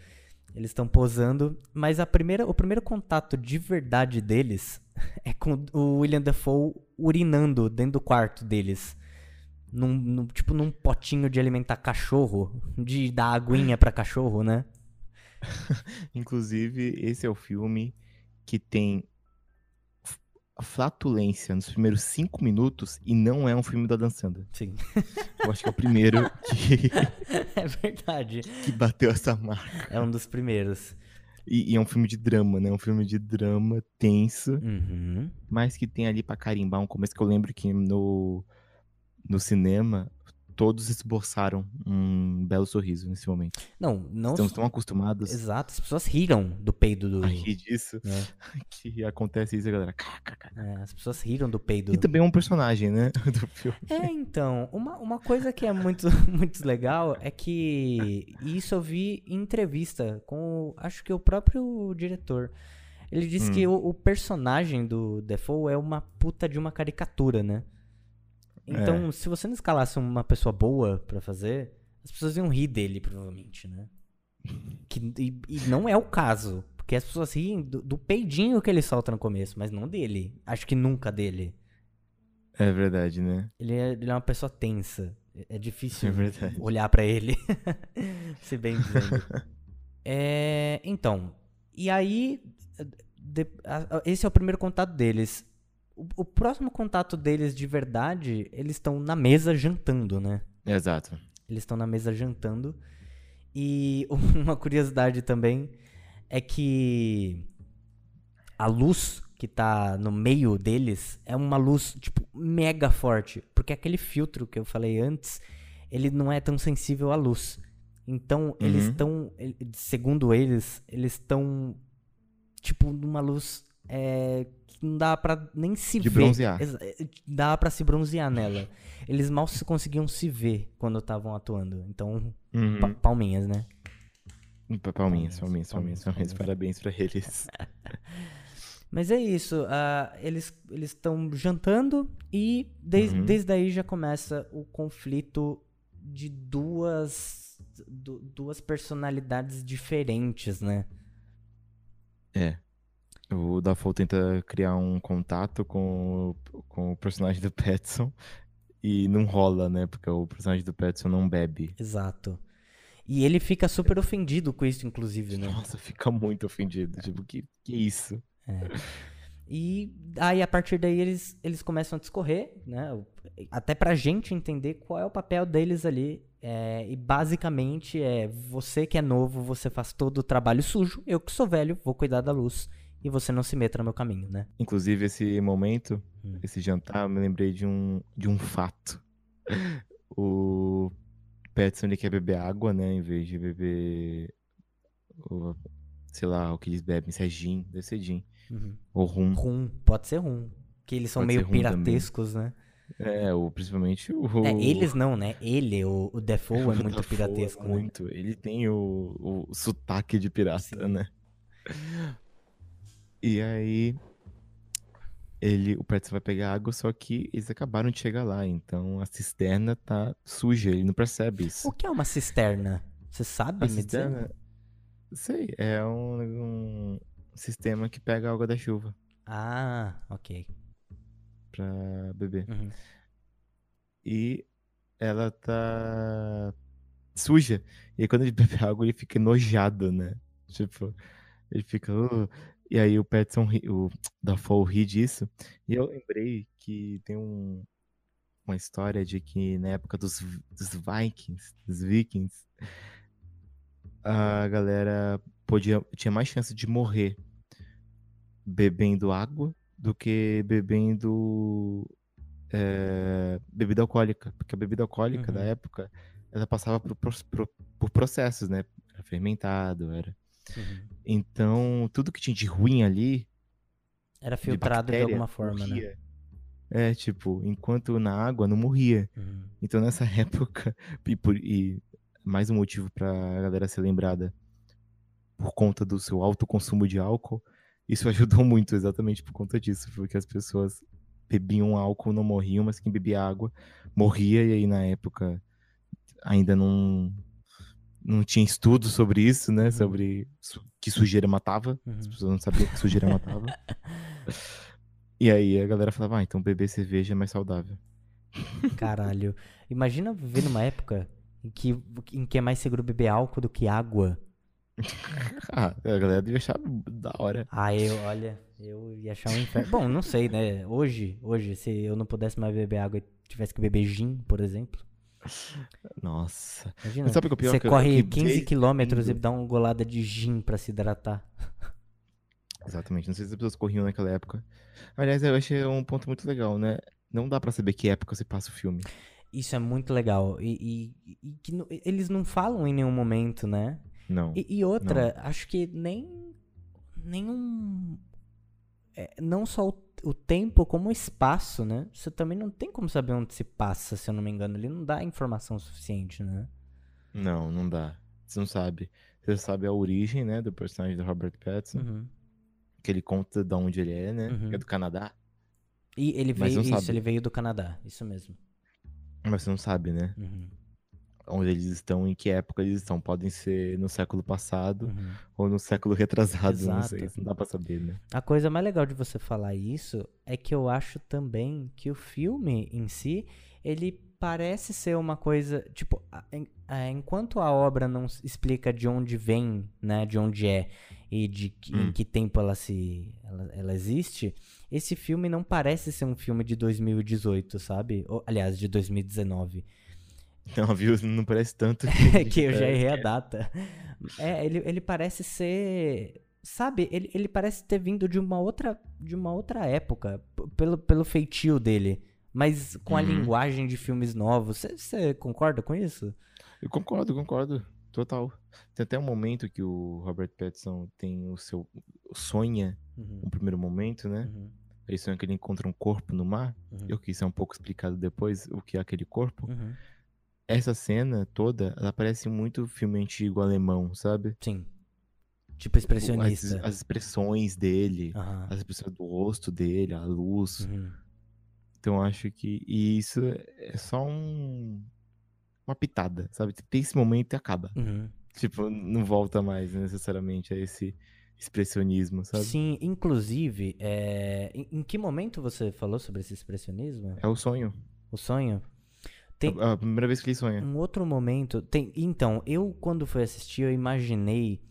Eles estão posando, mas a primeira, o primeiro contato de verdade deles é com o William Dafoe urinando dentro do quarto deles. Num, num- tipo num potinho de alimentar cachorro, de dar aguinha pra cachorro, né? Inclusive, esse é o filme que tem flatulência nos primeiros cinco minutos e não é um filme da Dan Sandler. Sim. Eu acho que é o primeiro que, é verdade. que bateu essa marca. É um dos primeiros. E, e é um filme de drama, né? Um filme de drama tenso, Uhum. mas que tem ali pra carimbar um começo que eu lembro que no, no cinema todos esboçaram um belo sorriso nesse momento. Não, não. Estamos tão acostumados Exato, as pessoas riram do peido do. a rir disso né? que acontece isso, a galera. É, as pessoas riram do peido. E também é um personagem, né? Do filme. É, então, uma, uma coisa que é muito, muito legal é que isso eu vi em entrevista com, acho que o próprio diretor. Ele disse Hum. que o, o personagem do Defoe é uma puta de uma caricatura, né? Então, se você não escalasse uma pessoa boa pra fazer, as pessoas iam rir dele, provavelmente, né? Que, e, e não é o caso, porque as pessoas riem do, do peidinho que ele solta no começo, mas não dele. Acho que nunca dele. É verdade, né? Ele é, ele é uma pessoa tensa. É difícil É olhar pra ele. Se bem dizendo. É, então, e aí, de- a- a- esse é o primeiro contato deles. O, o próximo contato deles de verdade, eles estão na mesa jantando, né? Exato. Eles estão na mesa jantando. E uma curiosidade também é que a luz que tá no meio deles é uma luz, tipo, mega forte. Porque aquele filtro que eu falei antes, ele não é tão sensível à luz. Então, eles Uhum. estão, segundo eles, eles estão, tipo, numa luz é, que não dava pra nem se De ver. bronzear. Eh, Dava pra se bronzear nela. Eles mal se conseguiam se ver quando estavam atuando. Então, Uhum. pa- palminhas, né? Pa- Palminhas, Palminhas, palminhas, palminhas, palminhas, palminhas. Parabéns pra eles. Mas é isso. ah, eles estão jantando e des- Uhum. desde aí já começa o conflito de duas, du- duas personalidades diferentes, né? É. O Dafoe tenta criar um contato com, o- com o personagem do Petson e não rola, né? Porque o personagem do Petson não bebe. Exato. E ele fica super ofendido com isso, inclusive, né? Nossa, fica muito ofendido. Tipo, que, que isso? E aí, a partir daí, eles, eles começam a discorrer, né? Até pra gente entender qual é o papel deles ali. É, e basicamente é você que é novo, você faz todo o trabalho sujo. Eu que sou velho, vou cuidar da luz. E você não se meta no meu caminho, né? Inclusive, esse momento, Hum. esse jantar, eu me lembrei de um, de um fato. O Petson, ele quer beber água, né? Em vez de beber, o- sei lá, o que eles bebem, se é gin, deve ser gin. Uhum. Ou rum. Rum, pode ser rum. Que eles são Pode meio rum também. piratescos, né? É, ou principalmente o... É, eles não, né? Ele, o, o Defoe, é o muito Dafoe piratesco, né? Muito. Ele tem o, o sotaque de pirata, Sim. né? E aí, ele, o Petson vai pegar água, só que eles acabaram de chegar lá, então a cisterna tá suja, ele não percebe isso. O que é uma cisterna? Você sabe A cisterna, sei, é um, um sistema que pega a água da chuva Ah, ok. pra beber. Uhum. E ela tá suja. E aí quando ele bebe água, ele fica enojado, né? Tipo, ele fica. E aí o Petson, o Dafoe ri disso. E eu lembrei que tem um, uma história de que na época dos, dos Vikings, dos Vikings, a galera podia, tinha mais chance de morrer bebendo água do que bebendo é, bebida alcoólica. Porque a bebida alcoólica da Uhum. época, ela passava por, pro- por processos, né? Era fermentado, era. Uhum. Então, tudo que tinha de ruim ali, Era de filtrado de, bactéria, alguma forma, né? morria. É, tipo, enquanto na água não morria. Uhum. Então, nessa época, e, por- e mais um motivo pra galera ser lembrada por conta do seu alto consumo de álcool, isso ajudou muito exatamente por conta disso, porque as pessoas bebiam álcool, não morriam, mas quem bebia água morria, e aí na época ainda não, não tinha estudo sobre isso, né? Uhum. Sobre que sujeira matava, as Uhum. pessoas não sabiam que sujeira matava. E aí a galera falava, ah, então beber cerveja é mais saudável. Caralho. Imagina viver numa época em que, em que é mais seguro beber álcool do que água. Ah, a galera devia achar da hora. Ah, eu, olha, eu ia achar um inferno. Bom, não sei, né? Hoje, hoje, se eu não pudesse mais beber água e tivesse que beber gin, por exemplo. Nossa. Imagina, Mas sabe o que é pior? você Que- corre que 15 desde quilômetros e dá uma golada de gin pra se hidratar. Exatamente, não sei se as pessoas corriam naquela época. Aliás, eu achei um ponto muito legal, né? Não dá pra saber que época se passa o filme. Isso é muito legal. E, e- e que eles não falam em nenhum momento, né? Não. E, e outra, acho que nem. Nenhum. É, não só o, o tempo, como o espaço, né? Você também não tem como saber onde se passa, se eu não me engano. Ele não dá informação suficiente, né? Não, não dá. Você não sabe. Você sabe a origem, né, do personagem do Robert Pattinson, Uhum. que ele conta de onde ele é, né? Uhum. É do Canadá. E ele veio. Isso, sabe. ele veio do Canadá. Isso mesmo. Mas você não sabe, né? Uhum. Onde eles estão, em que época eles estão. Podem ser no século passado Uhum. ou no século retrasado, não sei. Exato. Não dá pra saber, né? A coisa mais legal de você falar isso é que eu acho também que o filme em si, ele parece ser uma coisa, tipo, enquanto a obra não explica de onde vem, né, de onde é e de que, em Hum. que tempo ela se ela, ela existe, esse filme não parece ser um filme de 2018, sabe? Ou, aliás, de 2019. Não, viu? Não parece tanto. que eu já é, errei a data. É, ele, ele parece ser. Sabe, ele, ele parece ter vindo de uma outra, de uma outra época, pelo, pelo feitio dele. Mas com a Uhum. linguagem de filmes novos. Você concorda com isso? Eu concordo, concordo. Total. Tem até um momento que o Robert Pattinson tem o seu. sonha Uhum, um primeiro momento, né? uhum, Ele sonha que ele encontra um corpo no mar. Uhum. Eu que isso é um pouco explicado depois, o que é aquele corpo. Uhum. Essa cena toda, ela parece muito filme antigo alemão, sabe? Sim. Tipo As, expressionista. as expressões dele, Aham. as expressões do rosto dele, a luz. Uhum. Então eu acho que e isso é só um uma pitada, sabe? Tem esse momento e acaba. Uhum. Tipo, não volta mais necessariamente a esse expressionismo, sabe? Sim, inclusive, é, em, em que momento você falou sobre esse expressionismo? É o sonho. O sonho? Tem É a primeira vez que ele sonha. um outro momento. Tem, então, eu quando fui assistir, eu imaginei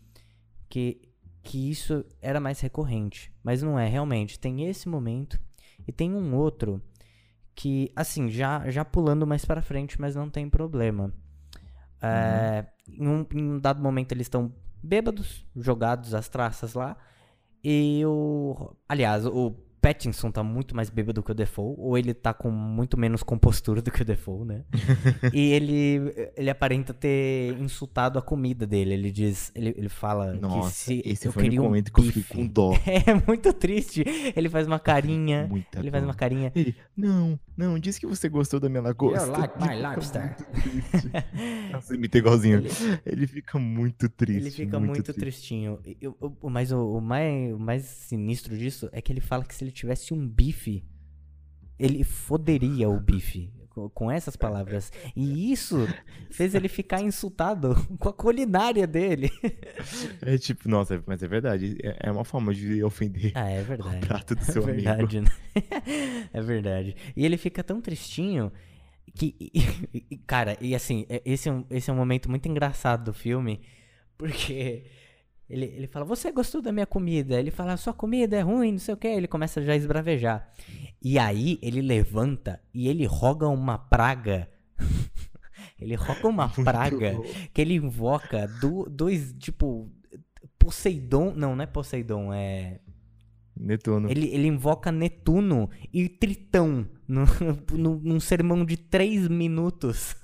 que, que isso era mais recorrente. Mas não é, realmente. Tem esse momento e tem um outro que, assim, já, já pulando mais pra frente, mas não tem problema. É, em, um, em um dado momento eles estão bêbados, jogados as traças lá. E o. Aliás, o Pattinson tá muito mais bêbado que o Defoe, ou ele tá com muito menos compostura do que o Defoe, né? e ele, ele aparenta ter insultado a comida dele. Ele diz, ele, ele fala Nossa, que se esse eu foi o queria um momento que eu fiquei com dó. É muito triste. Ele faz uma carinha. Muita ele faz uma carinha. Ele, não, não, disse que você gostou da minha lagosta. You like my Ele fica lobster. muito triste. Nossa, imita igualzinho. Ele- Ele, fica muito triste. Ele fica muito, triste. tristinho. Eu- eu- mas o, o mais, o mais sinistro disso é que ele fala que se ele tivesse um bife, ele foderia o bife. co- Com essas palavras. E isso fez ele ficar insultado com a culinária dele. É tipo, nossa, mas é verdade. É é uma forma de ofender Ah, é o verdade. prato do É seu amigo. verdade, né? É verdade. E ele fica tão tristinho que. e- e- cara, e assim, é- esse é, um, esse é um momento muito engraçado do filme, porque ele, ele fala: Você gostou da minha comida? Ele fala: Sua comida é ruim, não sei o que. Ele começa já a esbravejar. E aí ele levanta e ele roga uma praga. ele roga uma Muito praga bom. que ele invoca do, dois, tipo. Poseidon. Não, não é Poseidon, é. Netuno. Ele, ele invoca Netuno e Tritão no, no- num sermão de três minutos.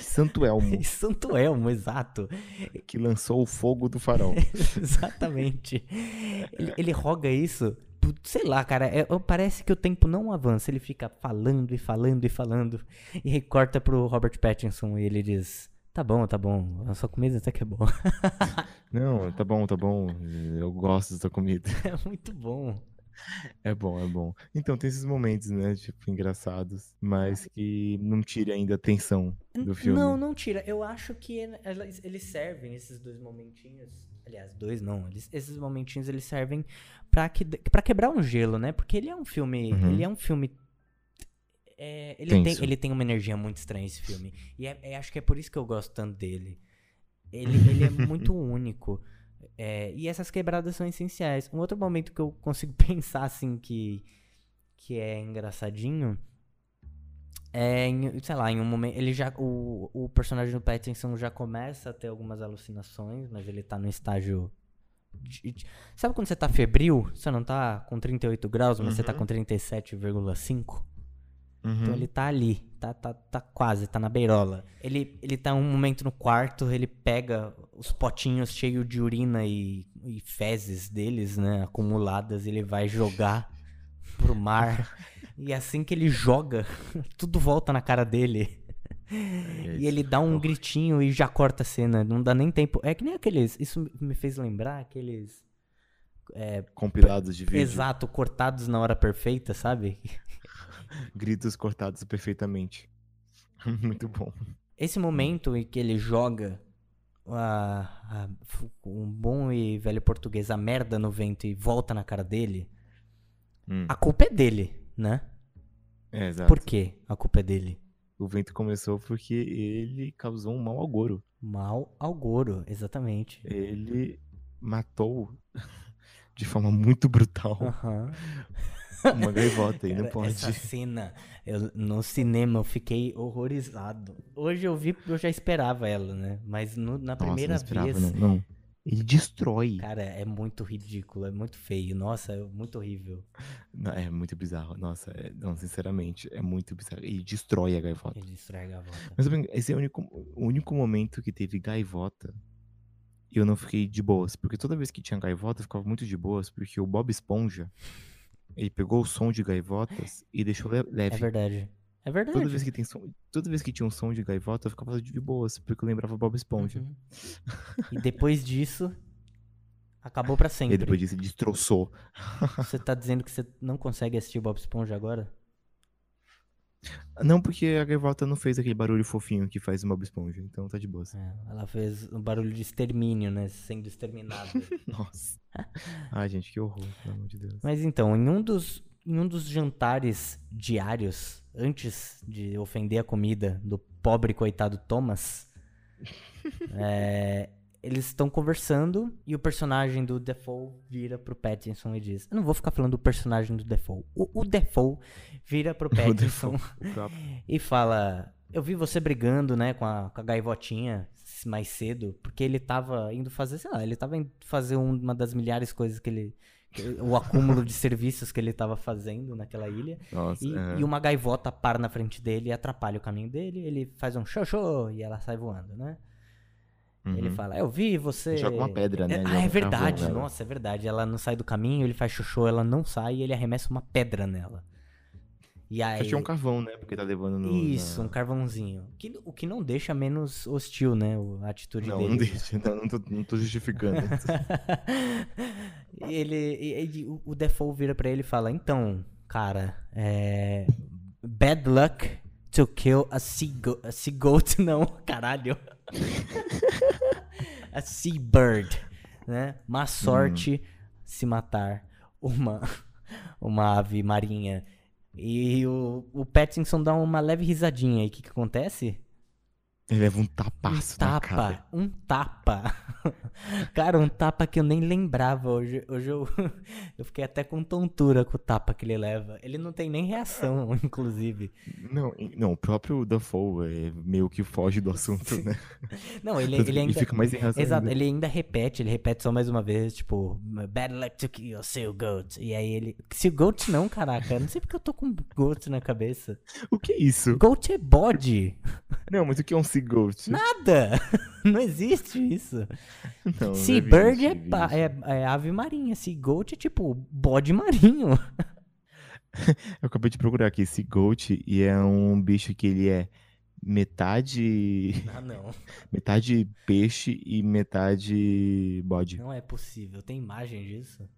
Santo Elmo, Santo Elmo, exato. que lançou o fogo do farol. Exatamente. Ele, ele roga isso. Sei lá, cara, é- parece que o tempo não avança. Ele fica falando e falando e falando. E aí corta pro Robert Pattinson e ele diz: Tá bom, tá bom. A sua comida até que é boa. Não, tá bom, tá bom. Eu gosto dessa comida. É muito bom. É bom, é bom. Então tem esses momentos, né? Tipo, engraçados, mas que não tira ainda a tensão do filme. Não, não tira. Eu acho que eles servem, esses dois momentinhos. Aliás, dois não. eles- esses momentinhos eles servem pra, que, pra quebrar um gelo, né? Porque ele é um filme. Uhum. Ele é um filme. É, ele, Tenso. tem, ele tem uma energia muito estranha, esse filme. E é- é- acho que é por isso que eu gosto tanto dele. Ele, ele é muito único. É, e essas quebradas são essenciais. Um outro momento que eu consigo pensar, assim, que, que é engraçadinho é, em, sei lá, em um momento. Ele já. O, o personagem do Pattinson já começa a ter algumas alucinações, mas ele tá no estágio. sabe quando você tá febril? Você não tá com 38 graus, mas você tá Uhum. com 37,5? Uhum. Então ele tá ali, tá, tá, tá quase, tá na beirola. Ele, ele tá um momento no quarto, ele pega os potinhos cheios de urina e, e fezes deles, né, acumuladas, ele vai jogar pro mar. e assim que ele joga, tudo volta na cara dele. É E ele dá um gritinho e já corta a cena, não dá nem tempo. É que nem aqueles, isso me fez lembrar aqueles Compilados de vídeo. exato cortados na hora perfeita, sabe? Gritos cortados perfeitamente. Muito bom. Esse momento em que ele joga a, a- um bom e velho português, a merda no vento e volta na cara dele, Hum, a culpa é dele, né? é, exato. Por quê a culpa é dele? O vento começou porque ele causou um mal ao Goro. Mal ao Goro, exatamente. Ele matou de forma muito brutal Aham. Uma gaivota e não pode. Essa cena, eu- no cinema eu fiquei horrorizado. Hoje eu vi, eu já esperava ela, né? Mas no- na Nossa, primeira não esperava, vez, não. não. Ele destrói. cara, é muito ridículo, é muito feio. Nossa, é muito horrível. Não, É muito bizarro. Nossa, é- não, sinceramente, é muito bizarro. Ele destrói a gaivota. Ele estraga a volta. Mas esse é o único, o único momento que teve gaivota e eu não fiquei de boas. Porque toda vez que tinha gaivota, eu ficava muito de boas, porque o Bob Esponja, Ele pegou o som de gaivotas e deixou É leve. verdade. É verdade. toda vez que tem som, toda vez que tinha um som de gaivota, eu ficava de boas, porque eu lembrava Bob Esponja. Uhum. E depois disso, acabou pra E sempre. aí depois disso ele destroçou. Você tá dizendo que você não consegue assistir Bob Esponja agora? Não, porque a gaivota não fez aquele barulho fofinho que faz o Bob Esponja, então tá de boas. É, ela fez um barulho de extermínio, né? Sendo exterminada. Nossa. Ai, gente, que horror, pelo amor de Deus. Mas então, em um dos, em um dos jantares diários, antes de ofender a comida do pobre coitado Thomas, é, eles estão conversando e o personagem do Defoe vira pro Pattinson e diz: Eu não vou ficar falando do personagem do Defoe. O, o Defoe vira pro Pattinson e fala: Eu vi você brigando, né, com a, com a gaivotinha mais cedo, porque ele tava indo fazer, sei lá, ele tava indo fazer um- uma das milhares de coisas que ele. o acúmulo de serviços que ele tava fazendo naquela ilha. Nossa, E, aham. e uma gaivota para na frente dele e atrapalha o caminho dele. Ele faz um show show e ela sai voando, né? Ele Uhum. fala: Eu vi você. Joga uma pedra, né? É- ah, é verdade. nela. Nossa, é verdade. Ela não sai do caminho, ele faz chuchu, ela não sai e ele arremessa uma pedra nela. E aí. É um carvão, né? Porque tá levando no. Isso, na- um carvãozinho. Que- o que não deixa menos hostil, né? A atitude Não, dele. não deixa, não, não, tô, não tô justificando. E ele, e- e o- Defoe vira pra ele e fala: Então, cara, é. Bad luck to kill a sea, go- a sea goat, não, caralho. A seabird, né? Má sorte se matar uma, uma ave marinha. E o, o Pattinson dá uma leve risadinha. E o que, que acontece? Ele leva um Um tapaço na cara. tapa, um tapa. Cara, um tapa que eu nem lembrava. Hoje, hoje eu, eu fiquei até com tontura com o tapa que ele leva. Ele não tem nem reação, inclusive. Não, não, o próprio Dafoe é meio que foge do assunto, né? Não, ele, ele ainda. fica mais em razão Exato, ainda. ele ainda repete, ele repete só mais uma vez, tipo, bad luck to kill Seal Goat. E aí ele. Seal Goat não, caraca. Eu não sei porque eu tô com Goat na cabeça. O que é isso? Goat é bode. Não, mas o que é um Seagoat? Nada! Não existe isso. Não, Seabird é, deve pa- é, é ave marinha. Seagoat é tipo bode marinho. Eu acabei de procurar aqui Seagoat e é um bicho que ele é metade Ah, não. metade peixe e metade bode. Não é possível. Tem imagem disso?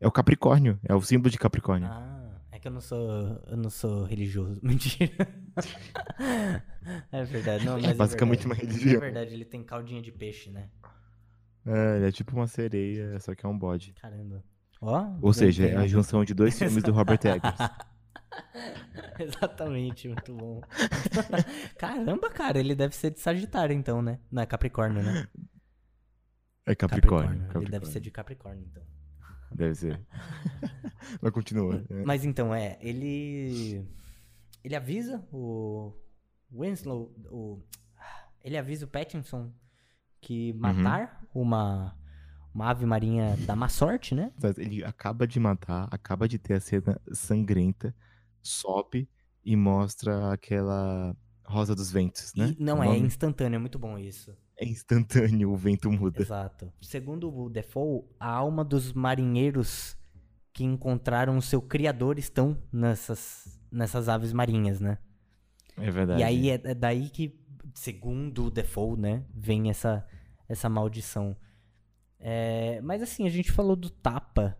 É o Capricórnio, é o símbolo de Capricórnio. Ah, é que eu não sou. Eu não sou religioso. Mentira. é verdade. Não, mas é basicamente é uma verdade. É religião. verdade, ele tem caldinha de peixe, né? É, ele é tipo uma sereia, só que é um bode. Caramba. Ó. Ou seja, é a junção de dois filmes do Robert Eggers. Exatamente, muito bom. Caramba, cara, ele deve ser de Sagitário, então, né? Não, é Capricórnio, né? É Capricórnio. Ele Capricórnio. deve ser de Capricórnio, então. Deve ser. Mas continua. né? Mas então, é, ele. Ele avisa o Winslow. O, ele avisa o Pattinson que matar uma, uma ave marinha dá má sorte, né? Ele acaba de matar, acaba de ter a cena sangrenta, sobe e mostra aquela Rosa dos Ventos, né? E, não, é nome? instantâneo, é muito bom isso. É instantâneo, o vento muda. Exato. Segundo o Defoe, a alma dos marinheiros que encontraram o seu criador estão nessas, nessas aves marinhas, né? É verdade. E aí é, é daí que, segundo o Defoe, né, vem essa, essa maldição. É, mas assim, a gente falou do tapa,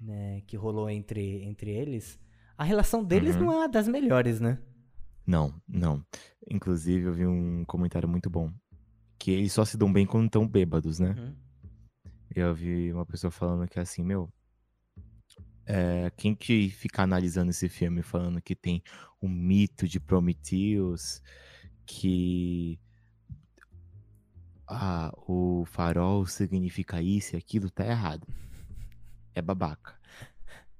né, que rolou entre, entre eles. A relação deles Uhum. não é das melhores, né? Não, não. Inclusive, eu vi um comentário muito bom. Que eles só se dão bem quando estão bêbados, né? Uhum. Eu vi uma pessoa falando que assim, meu. é, quem que fica analisando esse filme falando que tem o mito de Prometheus, que ah, o farol significa isso e aquilo, tá errado. É babaca.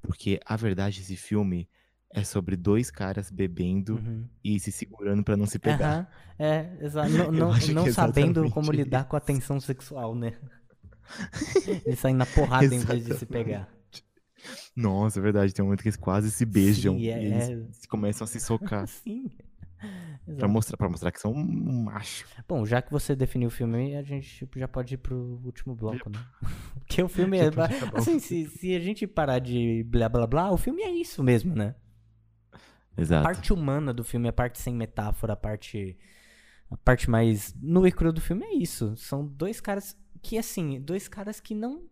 Porque a verdade desse filme é sobre dois caras bebendo Uhum. e se segurando pra não se pegar. Aham, é, exato. Não, não, não é sabendo como lidar com a tensão sexual, né? Eles saem na porrada em vez de se pegar. Nossa, é verdade. Tem um momento que eles quase se beijam Sim, é- e eles é- começam a se socar. Sim. pra, mostrar, pra mostrar que são um macho. Bom, já que você definiu o filme, a gente já pode ir pro último bloco, né? Porque o filme é. Assim, se, se a gente parar de blá blá blá, o filme é isso mesmo, né? A Exato. parte humana do filme, a parte sem metáfora, a parte. A parte mais nua e crua do filme é isso. São dois caras que, assim, dois caras que não,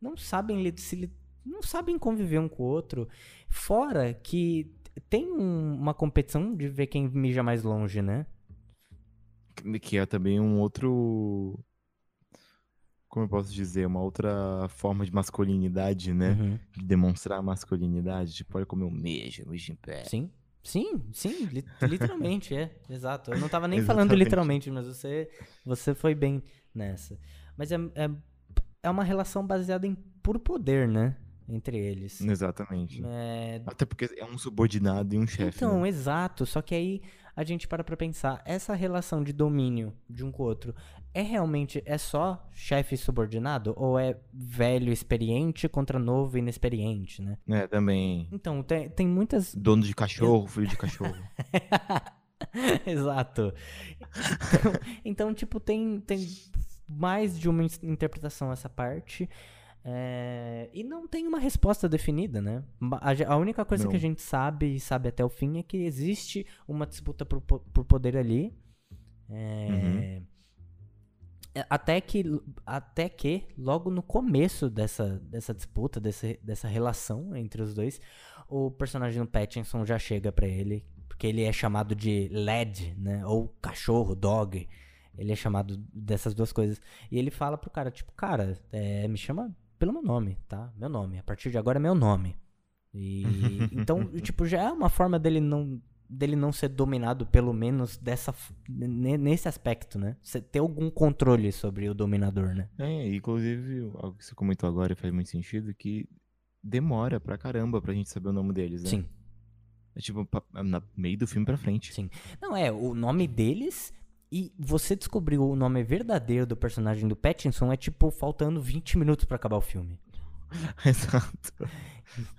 não sabem se não sabem conviver um com o outro. Fora que tem um- uma competição de ver quem mija mais longe, né? Que é também um outro. Como eu posso dizer? Uma outra forma de masculinidade, né? Uhum. De demonstrar masculinidade. Tipo, olha como eu mejo, eu mejo em pé. Sim. Sim, sim, li- literalmente, é. Exato. Eu não tava nem falando literalmente, mas você, você foi bem nessa. Mas é, é, é uma relação baseada em puro poder, né? Entre eles. Exatamente. É, Até porque é um subordinado e um chefe. então, né? exato. Só que aí a gente para pra pensar, essa relação de domínio de um com o outro é realmente é só chefe subordinado ou é velho experiente contra novo inexperiente, né? É, também. Então, tem, tem muitas Dono de cachorro, filho de cachorro. Exato. Então, então, tipo, tem, tem mais de uma in- interpretação essa parte. é, e não tem uma resposta definida, né? A, única coisa que a Não. gente sabe e sabe até o fim é que existe uma disputa por, po- por poder ali. É, Uhum. Até que, até que, logo no começo dessa, dessa disputa, desse, dessa relação entre os dois, o personagem do Pattinson já chega pra ele, porque ele é chamado de lad, né? Ou cachorro, dog. Ele é chamado dessas duas coisas. E ele fala pro cara, tipo, cara, é, me chama pelo meu nome, tá? Meu nome. A partir de agora é meu nome. E então, tipo, já é uma forma dele não dele não ser dominado pelo menos dessa nesse aspecto, né? Você ter algum controle sobre o dominador, né? É, inclusive, algo que você comentou agora e faz muito sentido, que demora pra caramba pra gente saber o nome deles, né? Sim. É tipo, pa- na meio do filme pra frente. Sim. Não, é, o nome deles e você descobriu o nome verdadeiro do personagem do Pattinson é tipo faltando 20 minutos pra acabar o filme. Exato.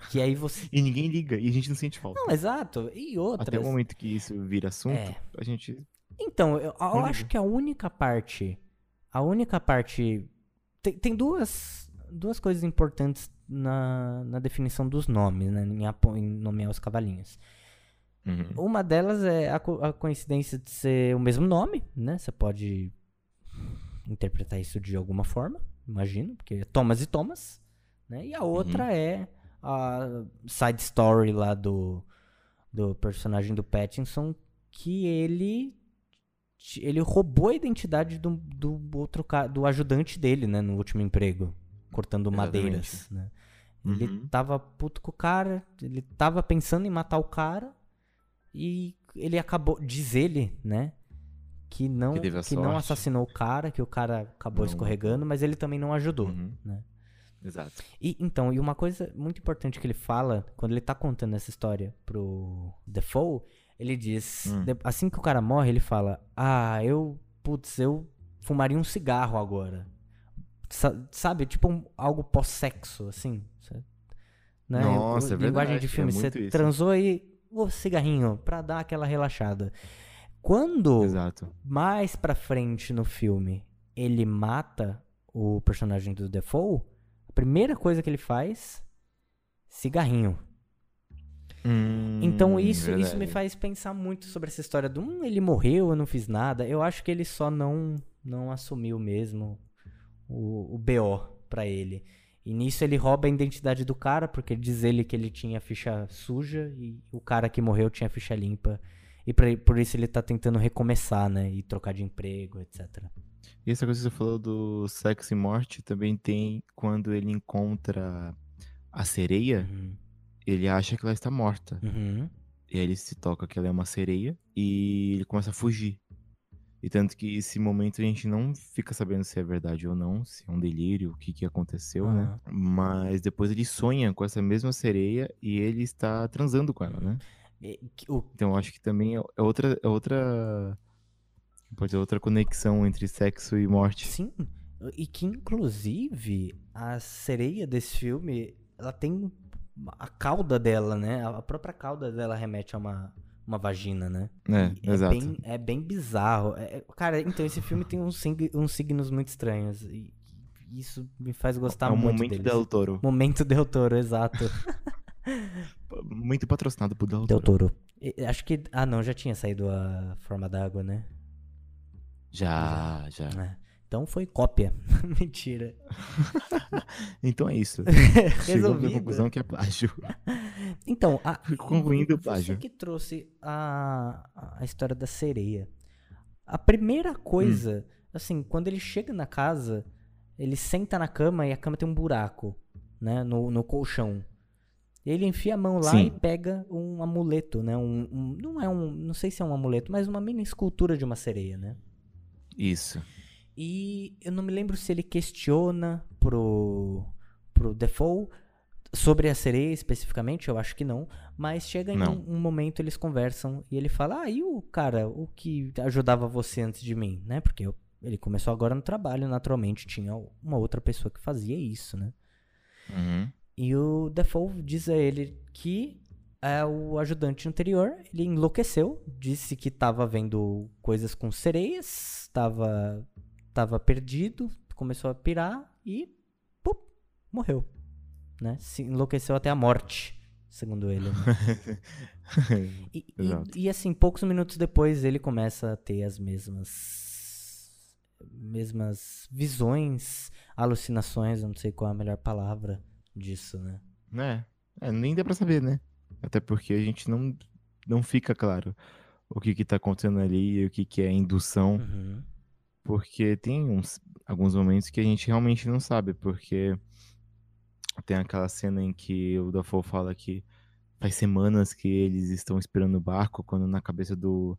Que aí você. E ninguém liga, e a gente não sente falta. Não, exato. E outras. Até o momento que isso vira assunto, É. a gente. Então, eu, eu acho que a única parte. A única parte. Tem, tem duas, duas coisas importantes na, na definição dos nomes, né? Em, em nomear os cavalinhos. Uhum. Uma delas é a, co- a coincidência de ser o mesmo nome, né? Você pode interpretar isso de alguma forma, imagino, porque é Thomas e Thomas, né? E a outra é a side story lá do, do personagem do Pattinson, que ele ele roubou a identidade do, do outro do ajudante dele, né, no último emprego, cortando madeiras, né? Ele Uhum. tava puto com o cara, ele tava pensando em matar o cara e ele acabou, diz ele, né, que não Que que não assassinou o cara, que o cara acabou Não escorregando, mas ele também não ajudou, Uhum. né? Exato. E então, e uma coisa muito importante que ele fala quando ele tá contando essa história pro Defoe, ele diz, Hum. assim que o cara morre, ele fala: "Ah, eu, putz, eu fumaria um cigarro agora". Sa- sabe, tipo um- algo pós-sexo, assim? Né? Nossa, é Linguagem verdade, de é filme, você muito isso. transou e o cigarrinho pra dar aquela relaxada. Quando Exato. mais pra frente no filme ele mata o personagem do Defoe, primeira coisa que ele faz, cigarrinho. Então Hum, isso, isso me faz pensar muito sobre essa história do hum, ele morreu, eu não fiz nada. Eu acho que ele só não não assumiu mesmo o, o BO pra ele. E nisso ele rouba a identidade do cara, porque diz ele que ele tinha ficha suja e o cara que morreu tinha ficha limpa. E pra- por isso ele tá tentando recomeçar, né? E trocar de emprego, etc. E essa coisa que você falou do sexo e morte também tem quando ele encontra a sereia, Uhum. ele acha que ela está morta. Uhum. E aí ele se toca que ela é uma sereia e ele começa a fugir. E tanto que esse momento a gente não fica sabendo se é verdade ou não, se é um delírio, o que que aconteceu, né? Aham. Mas depois ele sonha com essa mesma sereia e ele está transando com ela, né? O- Então eu acho que também é é outra, é outra, pode ser outra conexão entre sexo e morte. Sim, e que inclusive a sereia desse filme, ela tem a cauda dela, né? A própria cauda dela remete a uma, uma vagina, né? É, E exato. Bem, é bem bizarro. É- é- cara, então esse filme tem uns, uns signos muito estranhos. E isso me faz gostar é o muito momento deles. Del Toro. Momento Del Toro, exato. Muito patrocinado por Del Del Toro. Toro. E- Acho que. Ah, não, já tinha saído a forma d'água, né? Já, já. É. Então foi cópia. Mentira. Então é isso. Chegamos à conclusão que é plágio. Então, a, Concluindo o você plágio. que trouxe a, a história da sereia. A primeira coisa, Hum. assim, quando ele chega na casa, ele senta na cama e a cama tem um buraco, né, no, no colchão. Ele enfia a mão lá Sim. e pega um amuleto, né, um, um- não é um, não sei se é um amuleto, mas uma mini escultura de uma sereia, né. Isso. E eu não me lembro se ele questiona pro, pro Defoe sobre a sereia especificamente, eu acho que não. Mas chega em Não. um, um momento, eles conversam e ele fala: Ah, e o cara, o que ajudava você antes de mim, né? Porque eu- ele começou agora no trabalho, naturalmente tinha uma outra pessoa que fazia isso, né? Uhum. E o Defoe diz a ele que é o ajudante anterior, ele enlouqueceu, disse que estava vendo coisas com sereias, estava tava perdido, começou a pirar e morreu, né? Se enlouqueceu até a morte, segundo ele. né? E, e- e, assim, poucos minutos depois ele começa a ter as mesmas mesmas visões, alucinações, não sei qual é a melhor palavra disso, né? né? É, nem dá pra saber, né? Até porque a gente não, não fica claro o que que tá acontecendo ali e o que que é indução. Uhum. Porque tem uns, alguns momentos que a gente realmente não sabe, porque tem aquela cena em que o Dafoe fala que faz semanas que eles estão esperando o barco, quando na cabeça do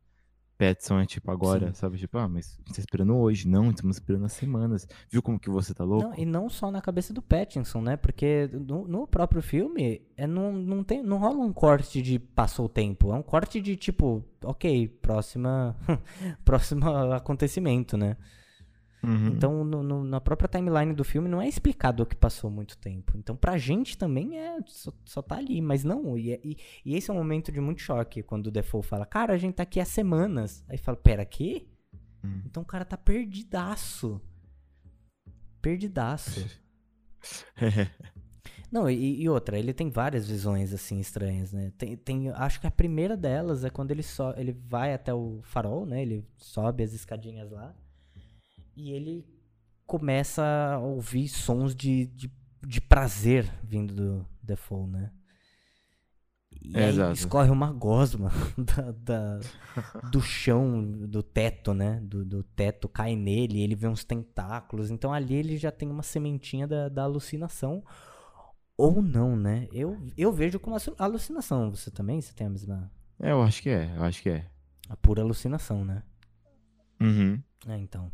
Petson é tipo agora, Sim. sabe? Tipo, ah, mas a gente tá esperando hoje. Não, estamos esperando há semanas. Viu como que você tá louco? Não, e não só na cabeça do Pattinson, né? Porque no, no próprio filme é, não, não, tem, não rola um corte de passou o tempo. É um corte de tipo, ok, próxima, próximo acontecimento, né? Uhum. Então no- no- na própria timeline do filme não é explicado que passou muito tempo. Então pra gente também é só, só tá ali, mas não. E, é- e- e esse é um momento de muito choque quando o Defoe fala, cara, a gente tá aqui há semanas. Aí fala, pera, quê? Hum. Então o cara tá perdidaço. Perdidaço. Não, e, e outra, ele tem várias visões assim estranhas, né? Tem, tem, acho que a primeira delas é quando ele só ele vai até o farol, né? Ele sobe as escadinhas lá e ele começa a ouvir sons de, de, de prazer vindo do Defoe, né? E É, aí exato. escorre uma gosma da, da- do chão, do teto, né? Do, do teto cai nele, ele vê uns tentáculos. Então ali ele já tem uma sementinha da, da alucinação. Ou não, né? Eu, eu vejo como alu- alucinação. Você também? Você tem a mesma. É, eu acho que é, eu acho que é. A pura alucinação, né? Uhum. É, então.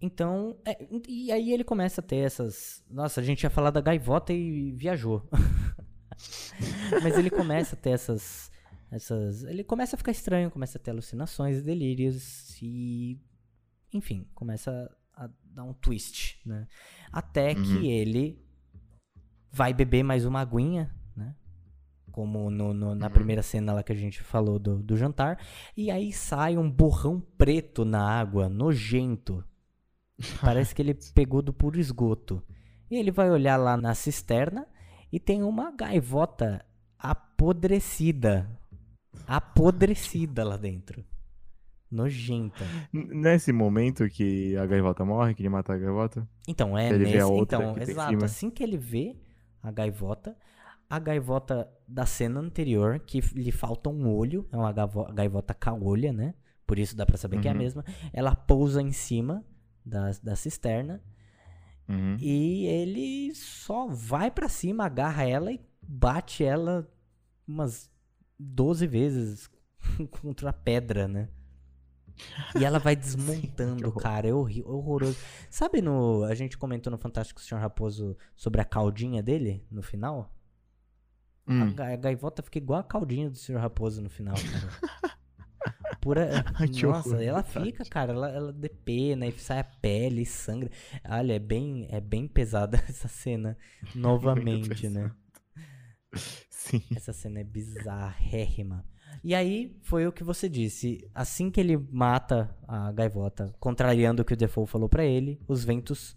Então, é, e aí ele começa a ter essas. Nossa, a gente ia falar da gaivota e viajou. Mas ele começa a ter essas. essas. Ele começa a ficar estranho, começa a ter alucinações, delírios e. Enfim, começa a dar um twist, né? Até Uhum. que ele vai beber mais uma aguinha, né? Como no, no- na Uhum. primeira cena lá que a gente falou do, do jantar. E aí sai um borrão preto na água, nojento. Parece que ele pegou do puro esgoto. E ele vai olhar lá na cisterna e tem uma gaivota apodrecida. Apodrecida lá dentro. Nojenta. Nesse momento que a gaivota morre, que ele mata a gaivota? Então, é Ele vê nesse. a outra Então, exato. Assim que ele vê a gaivota, a gaivota da cena anterior, que lhe falta um olho, é uma gaivota caolha, né? Por isso dá pra saber que é a Uhum. mesma. Ela pousa em cima da, da cisterna Uhum. e ele só vai pra cima, agarra ela e bate ela umas 12 vezes contra a pedra, né? E ela vai desmontando, horror. cara, é horroroso. Sabe no. A gente comentou no Fantástico Senhor Raposo sobre a caldinha dele no final? A, Hum. ga- a gaivota fica igual a caldinha do Senhor Raposo no final, cara. Pura. Ai, Nossa, horror, ela verdade. fica, cara, ela, ela depena e sai a pele, sangra. Olha, é bem, é bem pesada essa cena novamente, né? Sim. Essa cena é bizarrérrima. E aí, foi o que você disse. Assim que ele mata a gaivota, contrariando o que o Defoe falou pra ele, os ventos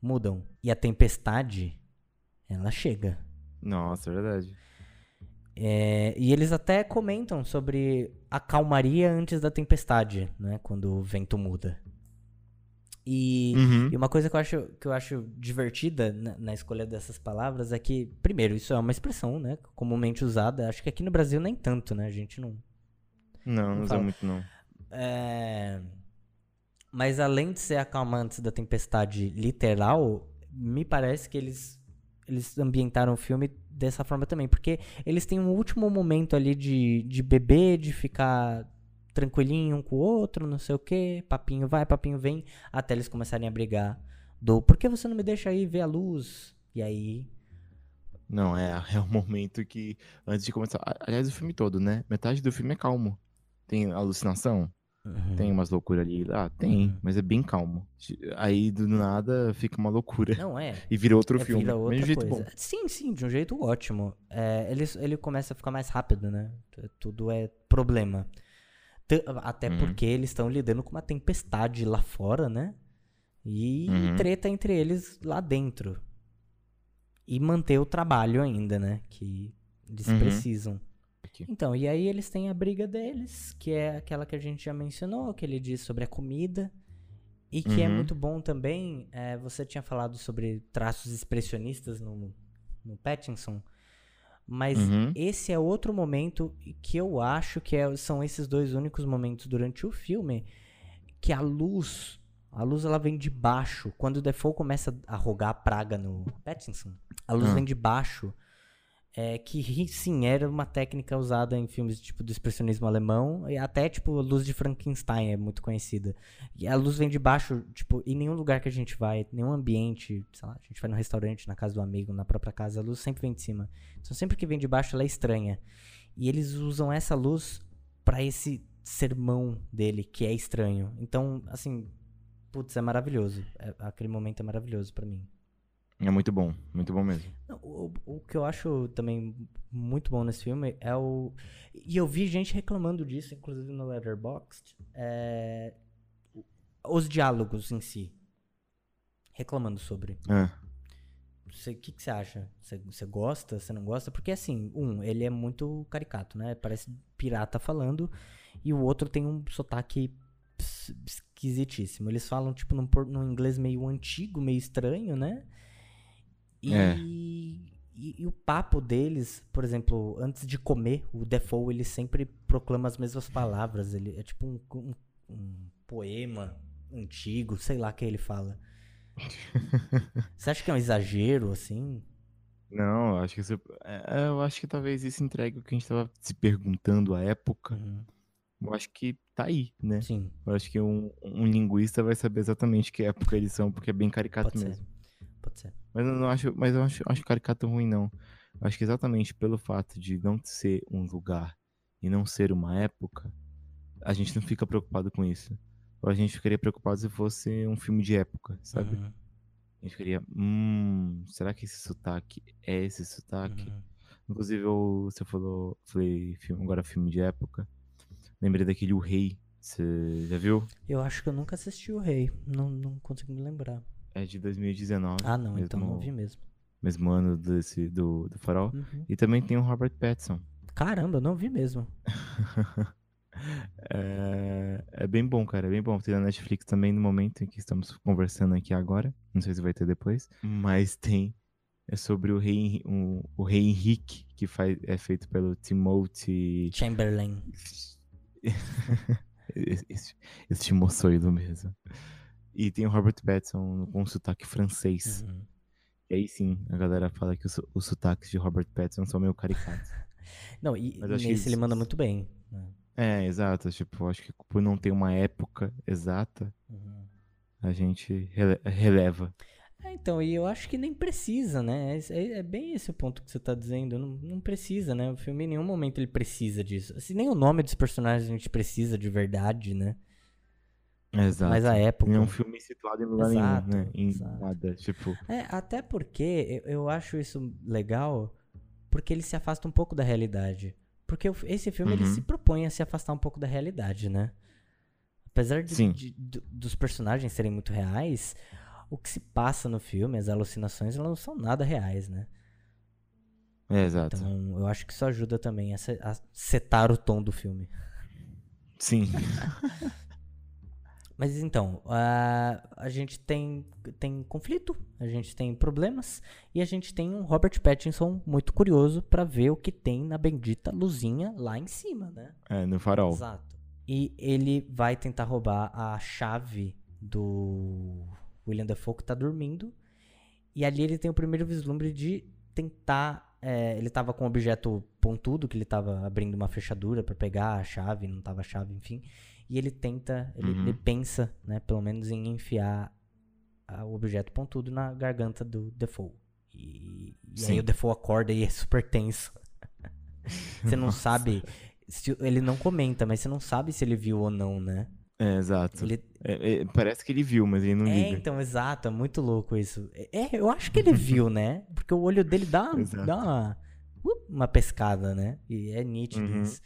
mudam. E a tempestade, ela chega. Nossa, é verdade. É, e eles até comentam sobre a calmaria antes da tempestade, né? Quando o vento muda. E, Uhum. e uma coisa que eu acho, que eu acho divertida na, na escolha dessas palavras é que, primeiro, isso é uma expressão, né? Comumente usada. Acho que aqui no Brasil nem tanto, né? A gente não, Não, não usa muito, não. É, Mas além de ser a calma antes da tempestade literal, me parece que eles, eles ambientaram o filme dessa forma também. Porque eles têm um último momento ali de, de beber, de ficar tranquilinho um com o outro, não sei o que, papinho vai, papinho vem, até eles começarem a brigar. Do por que você não me deixa aí ver a luz? E aí. Não, é, é o momento que, antes de começar. Aliás, o filme todo, né? Metade do filme é calmo. Tem alucinação, Uhum. tem umas loucuras ali. Ah, tem, Uhum. mas é bem calmo. Aí do nada fica uma loucura. Não é. E vira outro É, filme. vira outra Mesmo jeito coisa. bom. Sim, sim, de um jeito ótimo. É, ele, ele começa a ficar mais rápido, né? Tudo é problema. T- Até Uhum. porque eles estão lidando com uma tempestade lá fora, né? E Uhum. treta entre eles lá dentro. E manter o trabalho ainda, né? Que eles Uhum. precisam. Aqui. Então, e aí eles têm a briga deles, que é aquela que a gente já mencionou, que ele diz sobre a comida. E que é Uhum. muito bom também, é, você tinha falado sobre traços expressionistas no, no Pattinson, mas Uhum. esse é outro momento que eu acho que é- são esses dois únicos momentos durante o filme que a luz, a luz ela vem de baixo. Quando o Defoe começa a rogar a praga no Pattinson, a luz Ah. vem de baixo. É, que sim, era uma técnica usada em filmes tipo do expressionismo alemão, e até tipo a luz de Frankenstein é muito conhecida. E a luz vem de baixo, tipo, em nenhum lugar que a gente vai, nenhum ambiente, sei lá, a gente vai no restaurante, na casa do amigo, na própria casa, a luz sempre vem de cima. Então sempre que vem de baixo ela é estranha. E eles usam essa luz pra esse sermão dele, que é estranho. Então, assim, putz, é maravilhoso. É- aquele momento é maravilhoso pra mim. É muito bom, muito bom mesmo. O, o que eu acho também muito bom nesse filme é o. E eu vi gente reclamando disso, inclusive no Letterboxd. É, os diálogos em si. Reclamando sobre. O que, que você acha? Você, gosta? Você não gosta? Porque assim, um, ele é muito caricato, né? Parece pirata falando. E o outro tem um sotaque esquisitíssimo. Eles falam, tipo, num, num inglês meio antigo, meio estranho, né? E, É. e, e o papo deles, por exemplo, antes de comer, o Defoe, ele sempre proclama as mesmas palavras. Ele é tipo um, um- um poema antigo, sei lá que ele fala. Você acha que é um exagero, assim? não, acho que isso, é, eu acho que talvez isso entregue o que a gente tava se perguntando à época. Uhum. Eu acho que tá aí, né? Sim, Eu acho que um, um linguista vai saber exatamente que época eles são, porque é bem caricato pode ser. Mesmo. Pode ser. Mas eu não acho, mas eu acho, acho caricato ruim, não. Eu acho que exatamente pelo fato de não ser um lugar e não ser uma época, a gente não fica preocupado com isso. Ou a gente ficaria preocupado se fosse um filme de época, sabe? Uhum, A gente ficaria, hum, será que esse sotaque é esse sotaque? uhum. Inclusive, eu, você falou, falei filme, agora filme de época. Lembrei daquele O Rei. Você já viu? Eu acho que eu nunca assisti o Rei. Não, não consigo me lembrar. É de 2019. Ah, não, então mesmo, não vi mesmo. Mesmo ano desse, do, do Farol. Uhum. E também tem o Robert Pattinson. Caramba, não vi mesmo. É, é bem bom, cara, é bem bom. Tem na Netflix também no momento em que estamos conversando aqui agora. Não sei se vai ter depois. Mas tem. É sobre o rei, Henri- o, rei Henrique, que faz, é feito pelo Timothy. Chamberlain. esse, esse, esse moçoido mesmo. E tem o Robert Pattinson com sotaque francês. Uhum. E aí sim, a galera fala que os, os sotaques de Robert Pattinson são meio caricatos. Não, e acho nesse que ele isso- manda muito bem. né? é, exato. Tipo, acho que por não ter uma época exata, Uhum. a gente rele- releva. É, então, e eu acho que nem precisa, né? É, é- é bem esse o ponto que você tá dizendo. Não, não precisa, né? O filme em nenhum momento ele precisa disso. Assim, nem o nome dos personagens a gente precisa de verdade, né? Exato. Mas a época. É um filme situado em lugar Exato, nenhum, né? Em exato. nada. Tipo, É, até porque eu, eu acho isso legal, porque ele se afasta um pouco da realidade. Porque esse filme ele Uhum. se propõe a se afastar um pouco da realidade, né? Apesar de, de- do- dos personagens serem muito reais, o que se passa no filme, as alucinações, elas não são nada reais, né? É, exato. Então, eu acho que isso ajuda também a, a setar o tom do filme. Sim. Mas então, a, a gente tem, tem conflito, a gente tem problemas e a gente tem um Robert Pattinson muito curioso pra ver o que tem na bendita luzinha lá em cima, né? É, no farol. Exato. E ele vai tentar roubar a chave do William Dafoe que tá dormindo. E ali ele tem o primeiro vislumbre de tentar. é, ele tava com um objeto pontudo, que ele tava abrindo uma fechadura pra pegar a chave, não tava a chave, enfim. E ele tenta, ele, Uhum. ele pensa, né, pelo menos em enfiar o objeto pontudo na garganta do Defoe. E, e aí o Defoe acorda e é super tenso. Você não sabe. se- ele não comenta, mas você não sabe se ele viu ou não, né? É, exato. Ele, É, é, parece que ele viu, mas ele não é, liga. então, exato, é muito louco isso. É, eu acho que ele viu, né? Porque o olho dele dá, dá uma, uh, uma pescada, né? E é nítido Uhum. isso.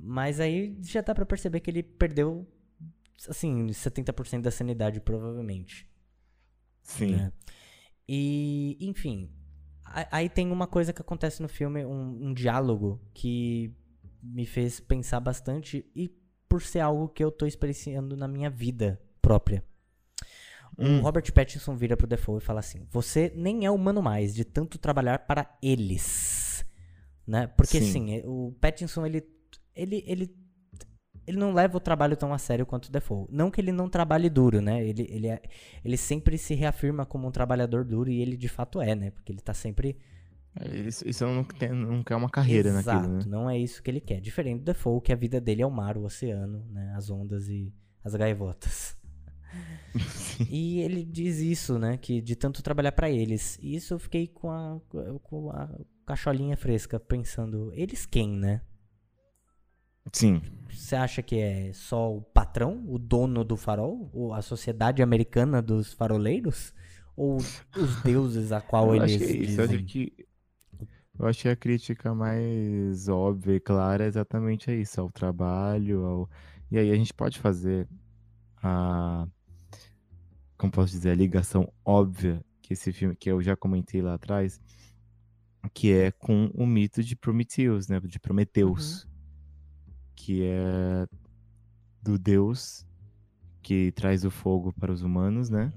Mas aí já dá pra perceber que ele perdeu, assim, 70% da sanidade, provavelmente. Sim. né? E, enfim, aí tem uma coisa que acontece no filme, um, um diálogo que me fez pensar bastante e por ser algo que eu tô experienciando na minha vida própria. O Hum. Robert Pattinson vira pro Defoe e fala assim: Você nem é humano mais de tanto trabalhar para eles. Né? Porque Sim. assim, o Pattinson ele, ele, ele, ele não leva o trabalho tão a sério quanto o Defoe. Não que ele não trabalhe duro, né? Ele, ele, é- ele sempre se reafirma como um trabalhador duro e ele de fato é, né? Porque ele tá sempre Isso, isso não, tem, não quer uma carreira Exato, naquilo, né? não é isso que ele quer. Diferente do Defoe, que a vida dele é o mar, o oceano, né? As ondas e as gaivotas. E ele diz isso, né? Que de tanto trabalhar pra eles. E isso eu fiquei com a, com a cacholinha fresca, pensando, eles quem, né? Sim. Você acha que é só o patrão, o dono do farol? Ou a sociedade americana dos faroleiros? Ou os deuses a qual eu eles que é. Eu acho dizem? que, eu que a crítica mais óbvia e clara é exatamente isso, ao trabalho, ao... E aí a gente pode fazer a... Como posso dizer? A ligação óbvia que esse filme, que eu já comentei lá atrás, que é com o mito de Prometheus, né? De Prometeus. Que é do deus que traz o fogo para os humanos, né?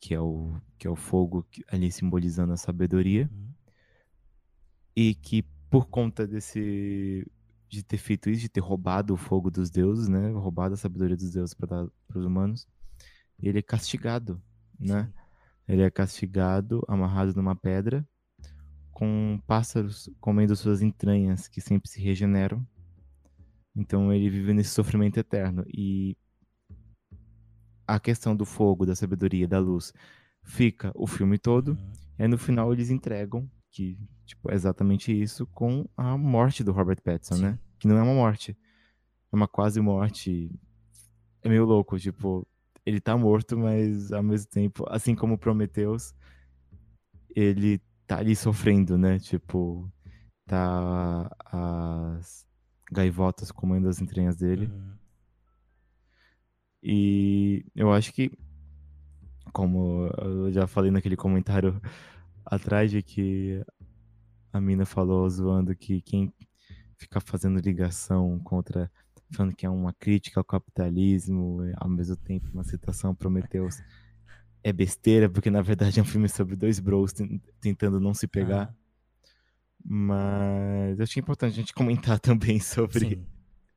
que é o, que é o fogo que- ali simbolizando a sabedoria, Uhum. e que por conta desse de ter feito isso, de ter roubado o fogo dos deuses, né, roubado a sabedoria dos deuses para os humanos, ele é castigado, né? Ele é castigado, amarrado numa pedra, com pássaros comendo suas entranhas, que sempre se regeneram. Então ele vive nesse sofrimento eterno. E a questão do fogo, da sabedoria, da luz, fica o filme todo. Uhum. E aí no final eles entregam, que tipo, é exatamente isso, com a morte do Robert Pattinson, Sim. né? Que não é uma morte. É uma quase morte. É meio louco, tipo, ele tá morto, mas ao mesmo tempo, assim como Prometheus, ele tá ali sofrendo, né? Tipo, tá as gaivotas comendo as entranhas dele. Uhum. E eu acho que, como eu já falei naquele comentário atrás, de que a mina falou zoando que quem fica fazendo ligação contra, falando que é uma crítica ao capitalismo, ao mesmo tempo uma citação a Prometheus, é besteira, porque na verdade é um filme sobre dois bros ten- tentando não se pegar. Mas eu acho importante a gente comentar também sobre, sim.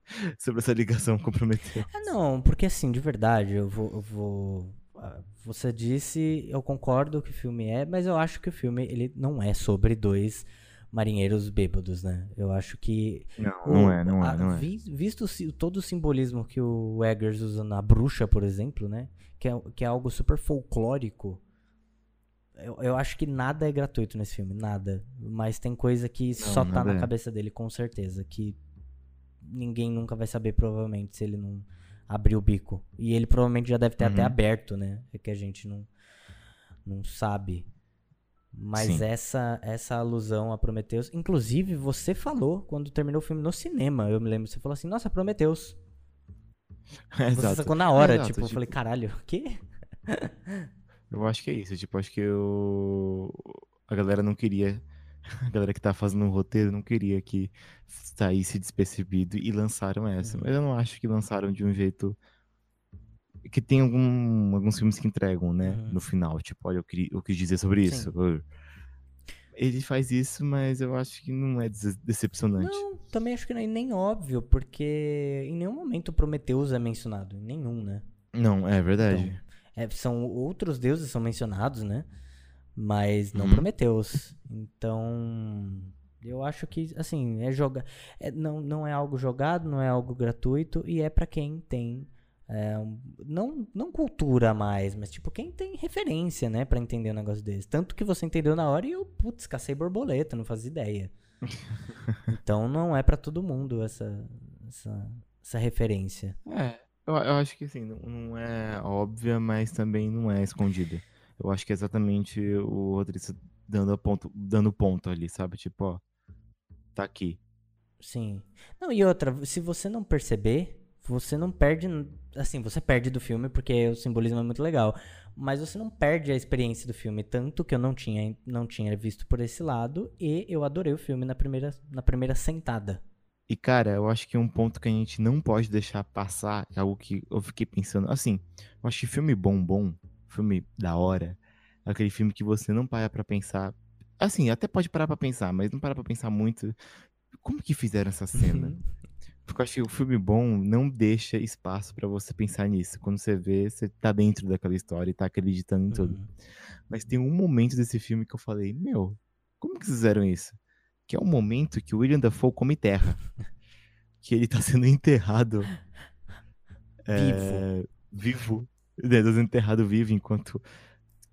sobre essa ligação com. Ah, não, porque assim, de verdade, eu vou, eu vou. ah, Você disse, eu concordo que o filme é, mas eu acho que o filme ele não é sobre dois marinheiros bêbados, né? Eu acho que. Não, o- não é, não a- é, não é. vi- Visto todo o simbolismo que o Eggers usa na bruxa, por exemplo, né? Que é, que é algo super folclórico. Eu, eu acho que nada é gratuito nesse filme, nada. Mas tem coisa que só tá na é. cabeça dele, com certeza. Que ninguém nunca vai saber, provavelmente, se ele não abrir o bico. E ele provavelmente já deve ter até Uhum. aberto, né? É que a gente não, não sabe. Mas Sim. essa essa alusão a Prometheus. Inclusive, você falou quando terminou o filme no cinema. Eu me lembro, você falou assim, nossa, Prometheus. Você Exato. sacou na hora, Exato, tipo, eu falei, caralho, o quê? Eu acho que é isso. Tipo, acho que eu... a galera não queria. A galera que tá fazendo o roteiro não queria que saísse despercebido e lançaram essa. Uhum. Mas eu não acho que lançaram de um jeito. Que tem algum, alguns filmes que entregam, né? Uhum. No final. Tipo, olha, eu, queria, eu quis dizer sobre Sim. isso. Ele faz isso, mas eu acho que não é decepcionante. Não, também acho que nem, nem óbvio, porque em nenhum momento Prometheus é mencionado. Em nenhum, né? Não, é verdade. É, são outros deuses são mencionados, né? Mas não Uhum. Prometeus. Então, eu acho que, assim, é joga é, não, não é algo jogado, não é algo gratuito e é pra quem tem é, não, não cultura mais, mas tipo, quem tem referência, né, Pra entender um negócio desse. Tanto que você entendeu na hora e eu, putz, cacei borboleta, não fazia ideia. então não é pra todo mundo essa, essa, essa referência. É, eu, eu acho que assim, não, não é óbvia, mas também não é escondida. Eu acho que é exatamente o roteirista dando ponto, dando ponto ali, sabe? Tipo, ó, tá aqui. Sim. Não, e outra, se você não perceber, você não perde. Assim, você perde do filme porque o simbolismo é muito legal. Mas você não perde a experiência do filme. Tanto que eu não tinha, não tinha visto por esse lado. E eu adorei o filme na primeira, na primeira sentada. E, cara, eu acho que um ponto que a gente não pode deixar passar é algo que eu fiquei pensando. Assim, eu acho que filme bom, bom, filme da hora, é aquele filme que você não para pra pensar. Assim, até pode parar pra pensar, mas não para pra pensar muito. Como que fizeram essa cena? Porque eu acho que o filme bom não deixa espaço pra você pensar nisso. Quando você vê, você tá dentro daquela história e tá acreditando em tudo. Uhum. Mas tem um momento desse filme que eu falei, meu, como que fizeram isso? Que é o momento que o William Dafoe come terra. que ele tá sendo enterrado é, vivo. Né, tá sendo enterrado vivo enquanto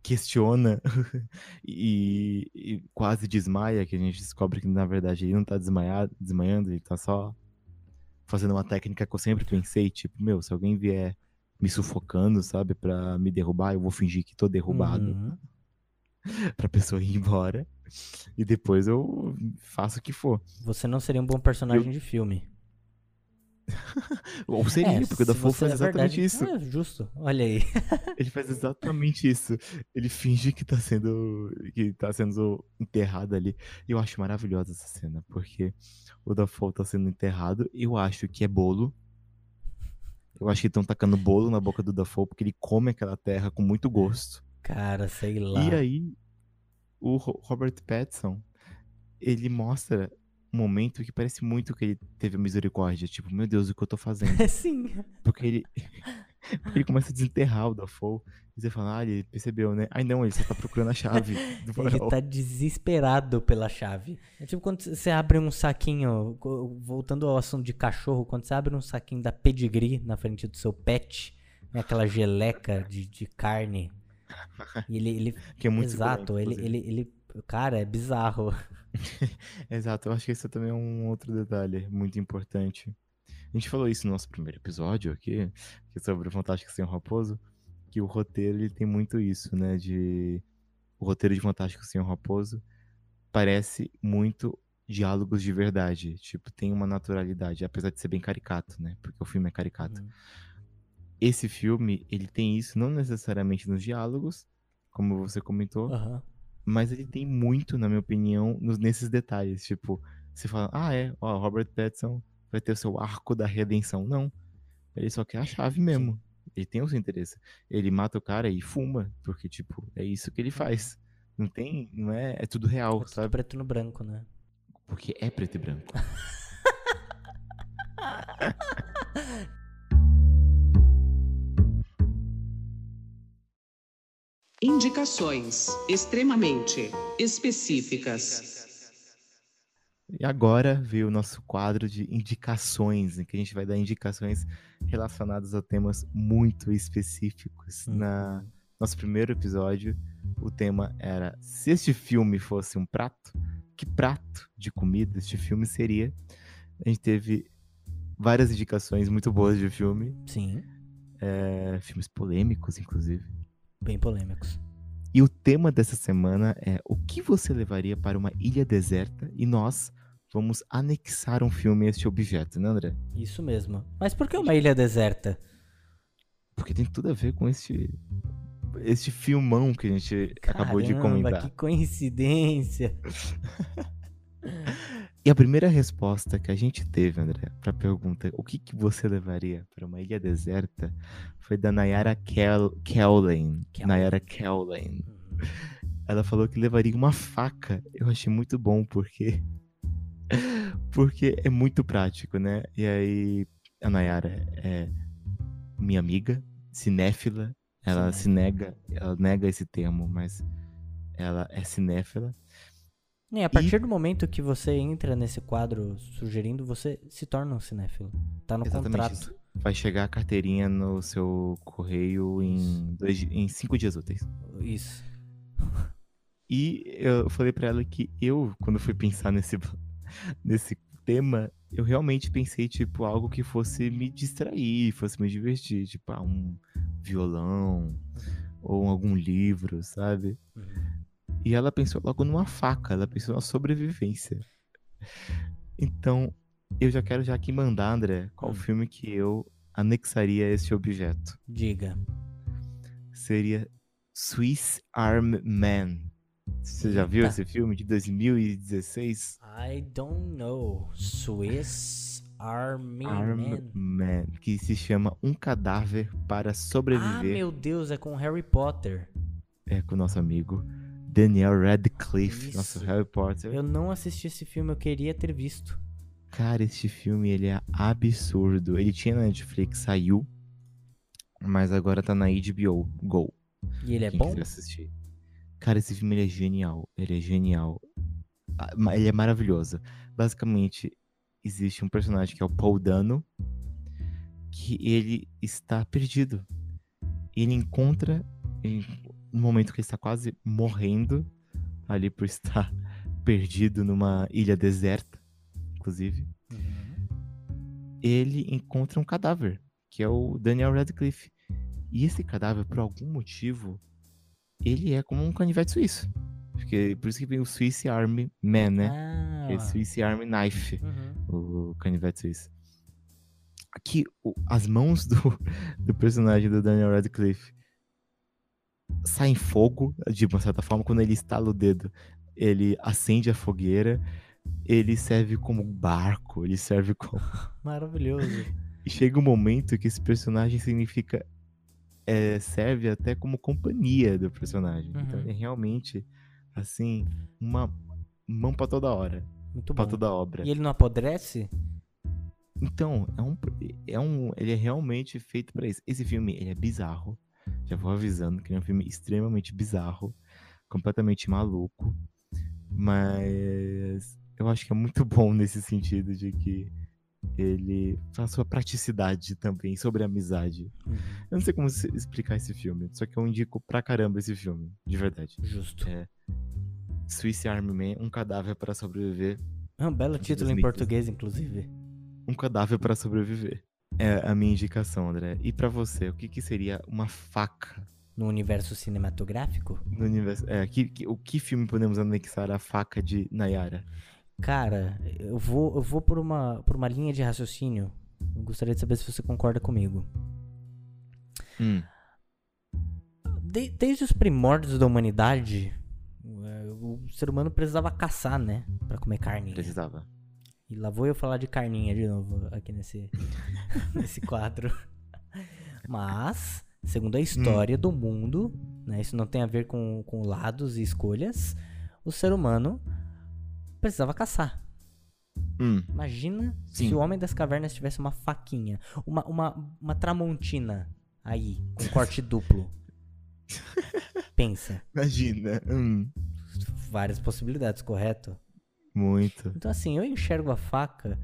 questiona e, e quase desmaia, que a gente descobre que na verdade ele não tá desmaiado, desmaiando, ele tá só fazendo uma técnica que eu sempre pensei, tipo, meu, se alguém vier me sufocando, sabe, pra me derrubar, eu vou fingir que tô derrubado Uhum. pra pessoa ir embora. E depois eu faço o que for. Você não seria um bom personagem de filme. Ou seria, É, porque o Dafoe faz é exatamente verdade. isso. Ah, justo. Olha aí. Ele faz exatamente isso. Ele finge que tá sendo. que tá sendo enterrado ali. E eu acho maravilhosa essa cena, porque o Dafoe tá sendo enterrado. Eu acho que é bolo. Eu acho que estão tacando bolo na boca do Dafoe, porque ele come aquela terra com muito gosto. Cara, sei lá. E aí, o Ro- Robert Pattinson, ele mostra um momento que parece muito que ele teve a misericórdia. Tipo, meu Deus, o que eu tô fazendo? Sim. Porque ele, ele começa a desenterrar o Dafoe. E você fala, ah, ele percebeu, né? Ai, não, ele só tá procurando a chave do Ele farol. tá desesperado pela chave. É tipo quando você abre um saquinho, voltando ao assunto de cachorro, quando você abre um saquinho da pedigree na frente do seu pet, né, aquela geleca de, de carne. E ele, ele Que é muito exato, ele, ele, ele, cara, é bizarro. Exato, eu acho que esse também é um outro detalhe muito importante. A gente falou isso no nosso primeiro episódio aqui, que é sobre o Fantástico Sem Raposo, que o roteiro ele tem muito isso, né? De o roteiro de Fantástico Sem Raposo parece muito diálogos de verdade, tipo tem uma naturalidade, apesar de ser bem caricato, né? Porque o filme é caricato. Uhum. Esse filme ele tem isso não necessariamente nos diálogos, como você comentou, Aham. mas ele tem muito, na minha opinião, nos, nesses detalhes. Tipo, você fala, ah, é, ó, Robert Pattinson vai ter o seu arco da redenção. Não. Ele só quer a chave mesmo. Ele tem o seu interesse. Ele mata o cara e fuma, porque, tipo, é isso que ele faz. Não tem, não é, é tudo real, É tudo sabe? preto no branco, né? Porque é preto e branco. Indicações extremamente específicas. E agora veio o nosso quadro de indicações, em que a gente vai dar indicações relacionadas a temas muito específicos. Hum. Na nosso primeiro episódio, o tema era se este filme fosse um prato, que prato de comida este filme seria? A gente teve várias indicações muito boas de filme, Sim, é, filmes polêmicos, inclusive. Bem polêmicos. E o tema dessa semana é o que você levaria para uma ilha deserta e nós vamos anexar um filme a este objeto, né, André? Isso mesmo. Mas por que uma ilha deserta? Porque tem tudo a ver com este este filmão que a gente acabou de Caramba, comentar. que coincidência. E a primeira resposta que a gente teve, André, pra pergunta o que, que você levaria para uma ilha deserta foi da Nayara Kel. Nayara Kellen. Uhum. Ela falou que levaria uma faca. Eu achei muito bom porque porque é muito prático, né? E aí a Nayara é minha amiga, cinéfila. Ela se nega, ela nega esse termo, mas ela é cinéfila. É, a partir do momento que você entra nesse quadro sugerindo, você se torna um cinéfilo. Tá no Exatamente contrato. isso. Vai chegar a carteirinha no seu correio em, dois, em cinco dias úteis. Isso. E eu falei pra ela que eu, quando fui pensar nesse, nesse tema, eu realmente pensei, tipo, algo que fosse me distrair, fosse me divertir. Tipo, ah, um violão ou algum livro, sabe? Uhum. E ela pensou logo numa faca, ela pensou na sobrevivência. Então, eu já quero já aqui mandar, André, qual Hum. filme que eu anexaria a esse objeto. Diga. Seria Swiss Arm Man. Você já viu esse filme de 2016? I don't know. Swiss Army Arm Man. Man, que se chama Um Cadáver para Ah, Sobreviver. meu Deus, é com Harry Potter. É com o nosso amigo Daniel Radcliffe, nosso Isso. Harry Potter. Eu não assisti esse filme, eu queria ter visto. Cara, este filme ele é absurdo. Ele tinha na Netflix, saiu, mas agora tá na HBO Go. E ele é quem bom? assistir. Cara, esse filme ele é genial. Ele é genial. Ah, Ele é maravilhoso. Basicamente, existe um personagem que é o Paul Dano, que ele está perdido. Ele encontra, um momento que ele está quase morrendo, ali por estar perdido numa ilha deserta, inclusive, Uhum. ele encontra um cadáver, que é o Daniel Radcliffe. E esse cadáver, por algum motivo, ele é como um canivete suíço. Porque, por isso que vem o Swiss Army Man, né? Ah, Que é Swiss Army Knife, uhum. o canivete suíço. Aqui, as mãos do, do personagem do Daniel Radcliffe saem fogo, de uma certa forma, quando ele estala o dedo. Ele acende a fogueira, ele serve como barco, ele serve como Maravilhoso. e chega um momento que esse personagem significa. é, serve até como companhia do personagem. Então Uhum. ele é realmente, assim, uma mão pra toda hora. Muito Pra bom. toda obra. E ele não apodrece? Então, é um, é um. Ele é realmente feito pra isso. Esse filme, ele é bizarro. Já vou avisando que é um filme extremamente bizarro. Completamente maluco. Mas eu acho que é muito bom nesse sentido de que ele faz sua praticidade também sobre a amizade. Uhum. Eu não sei como explicar esse filme, só que eu indico pra caramba esse filme, de verdade. Justo. É. Swiss Army Man, um cadáver para sobreviver. É um belo título em 2015. português, inclusive. Um cadáver para sobreviver. É a minha indicação, André. E pra você, o que, que seria uma faca No universo cinematográfico? no universo? É, que, que- o que filme podemos anexar a faca de Nayara? Cara, eu vou, eu vou por, uma, por uma linha de raciocínio. Eu gostaria de saber se você concorda comigo. Hum, De- desde os primórdios da humanidade, é, o ser humano precisava caçar, né? Pra comer carninha. precisava. E lá vou eu falar de carninha de novo aqui nesse, nesse quadro. Mas, segundo a história do mundo, né, isso não tem a ver com, com lados e escolhas, o ser humano precisava caçar. Hum, Imagina Sim. se o homem das cavernas tivesse uma faquinha, uma, uma, uma tramontina aí, com corte duplo. Pensa, imagina. Hum, várias possibilidades, correto? Muito. Então, assim, eu enxergo a faca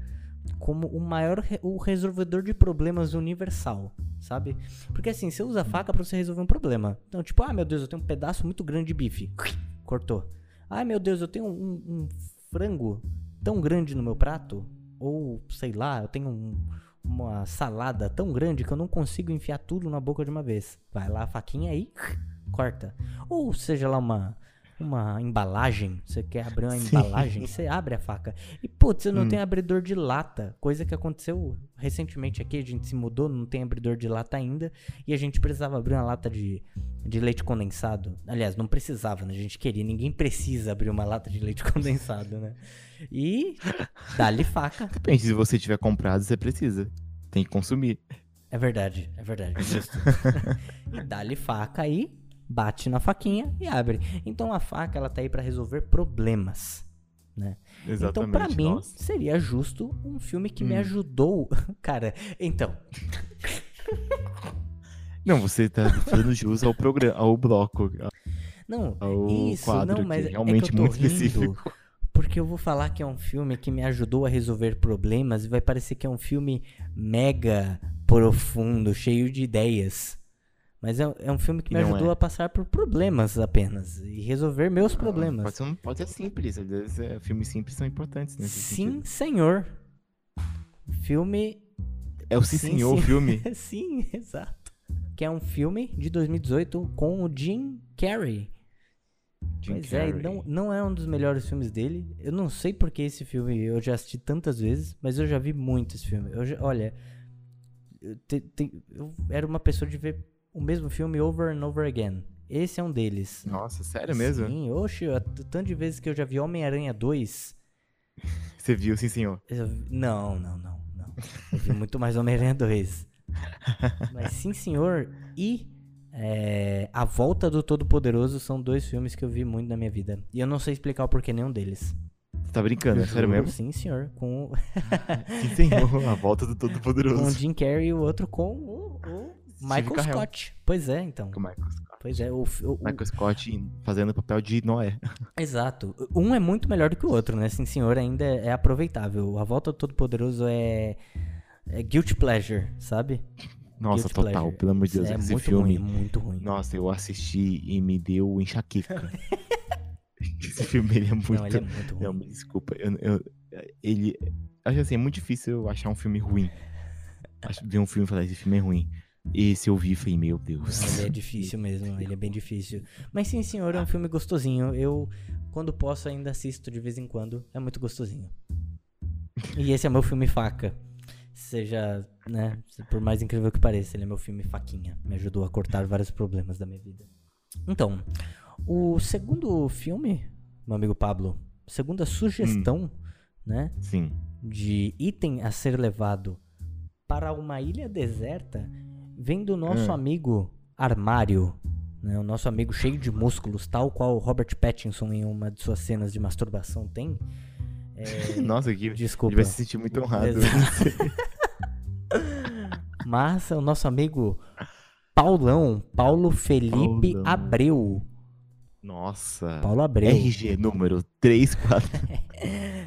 como o maior o resolvedor de problemas universal, sabe? Porque assim, você usa a faca pra você resolver um problema. Então, tipo, ah, meu Deus, eu tenho um pedaço muito grande de bife. Cortou. Ah, meu Deus, eu tenho um, um frango tão grande no meu prato. Ou, sei lá, eu tenho um- uma salada tão grande que eu não consigo enfiar tudo na boca de uma vez. Vai lá a faquinha aí, corta. Ou seja lá uma, uma embalagem, você quer abrir uma Sim. embalagem, você abre a faca. E putz, você não Hum. tem abridor de lata, coisa que aconteceu recentemente aqui, a gente se mudou, não tem abridor de lata ainda, e a gente precisava abrir uma lata de de leite condensado. Aliás, não precisava, né? A gente queria. Ninguém precisa abrir uma lata de leite condensado, né? E dá-lhe faca. Depende, se você tiver comprado, você precisa. Tem que consumir. É verdade, é verdade. E dá-lhe faca aí, bate na faquinha e abre. Então a faca, ela tá aí pra resolver problemas. Né? Exatamente. Então, pra mim, seria justo um filme que me Hum. ajudou. Cara, então. Não, você tá fazendo jus ao programa, ao bloco, Não, ao isso, quadro, não, mas é é realmente tô muito específico. Porque eu vou falar que é um filme que me ajudou a resolver problemas e vai parecer que é um filme mega profundo, cheio de ideias. Mas é, é um filme que me não ajudou é. a passar por problemas apenas e resolver meus problemas. Pode ser, pode ser simples, é, filmes simples são importantes nesse Sim, sentido. senhor. Filme. É o Sim, Sim, Senhor sim. filme. Sim, exato. Que é um filme de 2018 com o Jim Carrey. Jim pois é, Carrey. não, não é um dos melhores filmes dele. Eu não sei porque esse filme eu já assisti tantas vezes, mas eu já vi muito esse filme. Eu já- olha, eu, te- te- eu era uma pessoa de ver o mesmo filme over and over again. Esse é um deles. Nossa, sério mesmo? Sim, oxe, o tanto de vezes que eu já vi Homem-Aranha 2. Você viu, sim, senhor. eu não, não, não, não. Eu vi muito mais Homem-Aranha 2. Mas sim, senhor. E é, A Volta do Todo-Poderoso são dois filmes que eu vi muito na minha vida. E eu não sei explicar o porquê nenhum deles. Você tá brincando, é sério mesmo? Sim, senhor. Com, Sim, senhor. A volta do com o Todo-Poderoso. Jim Carrey e o outro com o, o Michael. Scott. Pois é, então. Com Michael Scott. Pois é, o, o- Michael Scott fazendo o papel de Noé. exato. Um é muito melhor do que o outro, né? Sim, senhor, ainda é aproveitável. A Volta do Todo-Poderoso é, é guilty pleasure, sabe? Nossa, Guilty total, pleasure. pelo amor de Deus, é esse muito filme. ruim, muito ruim. Nossa, eu assisti e me deu enxaqueca. esse filme ele é muito. Não, ele é muito ruim. Não, me desculpa. Eu, eu- ele. Acho assim, é muito difícil eu achar um filme ruim. Ver um filme e falar, esse filme é ruim. Esse eu vi e falei, meu Deus. Ele é difícil mesmo, ele é bem difícil. Mas sim, senhor, é um filme gostosinho. Eu, quando posso, ainda assisto de vez em quando. É muito gostosinho. E esse é meu filme faca. Seja, né, por mais incrível que pareça, ele é meu filme faquinha. Me ajudou a cortar vários problemas da minha vida. Então, o segundo filme, meu amigo Pablo, segunda sugestão, né, Sim. de item a ser levado para uma ilha deserta vem do nosso Ah. amigo Armário. Né, o nosso amigo cheio de músculos, tal qual Robert Pattinson em uma de suas cenas de masturbação tem. É, Nossa, que. Ele desculpa. vai se sentir muito honrado. Mas é o nosso amigo Paulão, Paulo Felipe Paulão. Abreu. Nossa. Paulo Abreu. RG número 3, 4.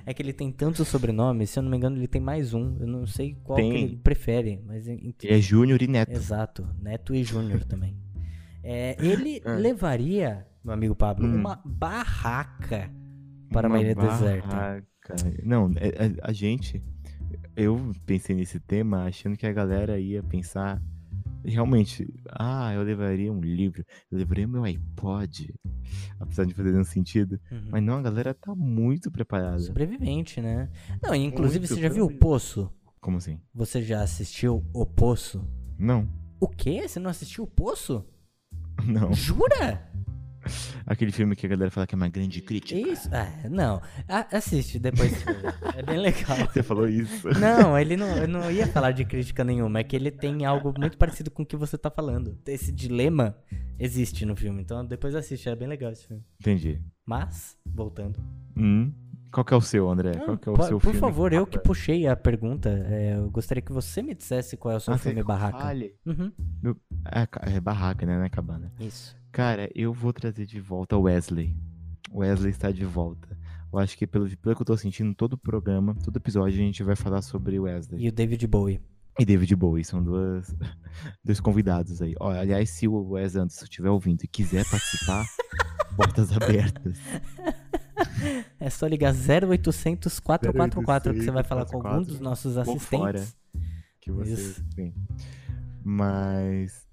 É que ele tem tantos sobrenomes, se eu não me engano, ele tem mais um. Eu não sei qual que Tem. ele prefere, mas Ele é Júnior e Neto. exato, Neto e Júnior também. É, ele Ah. levaria, meu amigo Pablo, Hum. uma barraca para uma, ilha deserta. barraca. Não, é- é- a gente. Eu pensei nesse tema achando que a galera ia pensar. Realmente, ah, eu levaria um livro, eu levaria meu iPod. Apesar de fazer um sentido. Uhum. Mas não, a galera tá muito preparada. Sobrevivente, né? Não, inclusive Muito, você já viu o Poço? Como assim? Você já assistiu O Poço? Não, O quê? Você não assistiu O Poço? não. Jura? Aquele filme que a galera fala que é uma grande crítica. Isso? Ah, não. A- assiste depois. é bem legal. Você falou isso. Não, ele não, eu não ia falar de crítica nenhuma. É que ele tem algo muito parecido com o que você tá falando. Esse dilema existe no filme. Então depois assiste, é bem legal esse filme. Entendi. Mas, voltando. Hum, Qual que é o seu, André? Não, Qual que é o po- seu por filme? favor, eu que puxei a pergunta. é, eu gostaria que você me dissesse qual é o seu Ah, filme barraca. fale. Uhum, É, é barraca, né? Não é cabana. isso. Cara, eu vou trazer de volta o Wesley. O Wesley está de volta. Eu acho que pelo, pelo que eu tô sentindo, todo o programa, todo episódio, a gente vai falar sobre o Wesley. E o David Bowie. E David Bowie, são duas, dois convidados aí. Ó, aliás, se o Wes Anderson estiver ouvindo e quiser participar, portas abertas. É só ligar 0800 444 que você vai 0800 falar com algum dos nossos por fora. assistentes. Que você Isso. tem. Mas,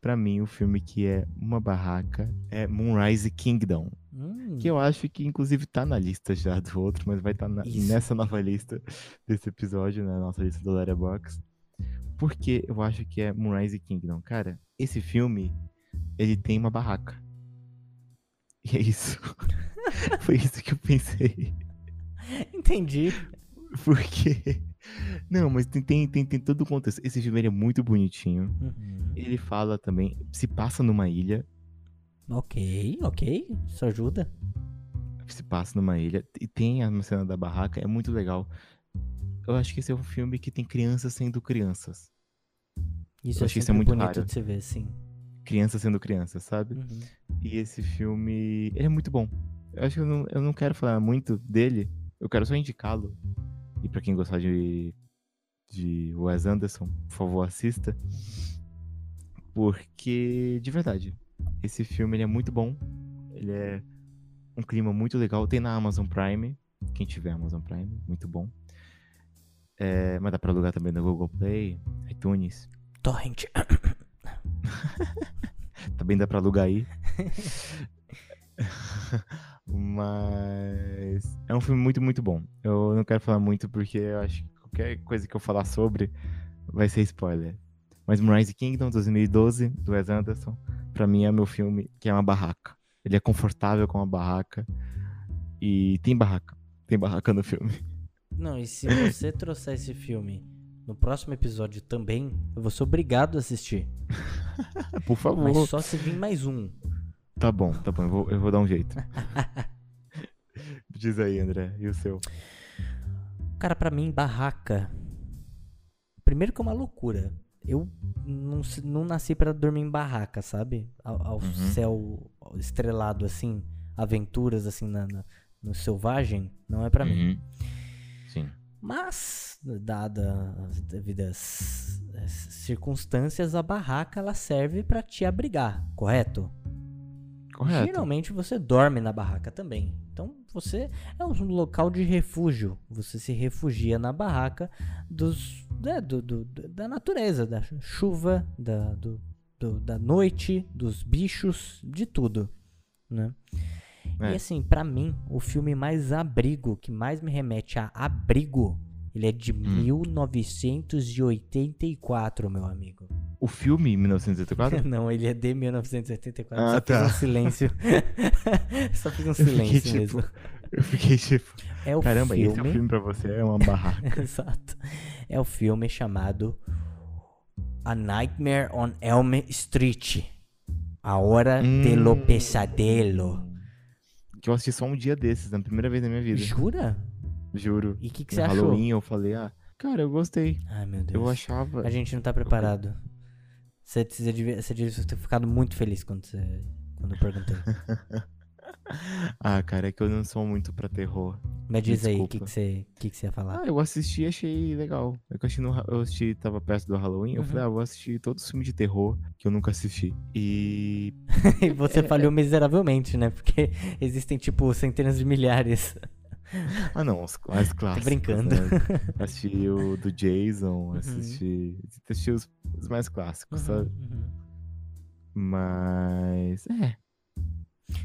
pra mim, o filme que é uma barraca é Moonrise Kingdom. Hum, Que eu acho que, inclusive, tá na lista já do outro, mas vai estar Isso. nessa nova lista desse episódio, na nossa lista do Letterboxd. Porque eu acho que é Moonrise Kingdom. Cara, esse filme ele tem uma barraca. E é isso. Foi isso que eu pensei. Entendi. Porque. Não, mas tem, tem, tem, tem todo o contexto. Esse filme é muito bonitinho. Uhum. Ele fala também. Se passa numa ilha. Ok, ok. Isso ajuda. Se passa numa ilha. E tem a cena da barraca. É muito legal. Eu acho que esse é um filme que tem crianças sendo crianças. Isso Eu é acho que isso é muito bonito raro. de se ver, sim. Crianças sendo crianças, sabe? Uhum. E esse filme. Ele é muito bom. Eu acho que eu não, eu não quero falar muito dele. Eu quero só indicá-lo. E pra quem gostar de, de Wes Anderson, por favor, assista. Porque, de verdade, esse filme ele é muito bom. Ele é um clima muito legal. Tem na Amazon Prime. Quem tiver Amazon Prime, muito bom. É, mas dá pra alugar também no Google Play, iTunes. Torrent. Também dá pra alugar aí. Mas é um filme muito, muito bom. Eu não quero falar muito porque eu acho que qualquer coisa que eu falar sobre vai ser spoiler. Mas Moonrise Kingdom 2012, do Wes Anderson, pra mim é meu filme que é uma barraca. Ele é confortável com uma barraca. E tem barraca. Tem barraca no filme. Não, e se você trouxer esse filme no próximo episódio também, eu vou ser obrigado a assistir. Por favor. Mas só se vir mais um. Tá bom, tá bom. Eu vou, eu vou dar um jeito. Diz aí, André. E o seu? Cara, pra mim, barraca. Primeiro que é uma loucura. Eu não, não nasci pra dormir em barraca, sabe? Ao, ao Uhum. céu estrelado, assim, aventuras, assim, na, na- no selvagem, não é pra mim. Uhum. Sim. Mas, dada as devidas eh, circunstâncias, a barraca ela serve pra te abrigar, correto? Correto. Geralmente você dorme na barraca também. Então você é um local de refúgio. Você se refugia na barraca dos, né, do, do- da natureza, da chuva, da, do- da noite, dos bichos, de tudo. Né? É. E assim, pra mim, o filme mais abrigo, que mais me remete a abrigo, ele é de Hum. 1984, meu amigo. O filme, em 1984? Não, ele é de 1984. Ah, só tá. fiz um silêncio. Só fiz um Eu fiquei, silêncio tipo, mesmo. Eu fiquei tipo, É o caramba, esse é o filme. filme pra você, é uma barraca. Exato. É o filme chamado A Nightmare on Elm Street. A Hora de lo Hum. Pesadelo. Que eu assisti só um dia desses, na primeira vez na minha vida. Jura? Juro. E o que, que você achou? Halloween eu falei, ah, cara, eu gostei. Ai, meu Deus. Eu achava. A gente não tá preparado. Você, você, devia, você devia ter ficado muito feliz quando, você, quando eu perguntei. Ah, cara, é que eu não sou muito pra terror. Mas diz aí, o que, Desculpa. que, você, que, que você ia falar? Ah, eu assisti e achei legal. É que eu assisti, no, eu assisti, tava perto do Halloween, eu Uhum. falei, ah, eu vou assistir todos os filmes de terror que eu nunca assisti. E. E você falhou miseravelmente, né? Porque existem, tipo, centenas de milhares. Ah, não, os mais clássicos. brincando. Uhum. né? Assisti o do Jason, assisti. Assisti os, os mais clássicos, sabe? Uhum, uhum. Mas. É.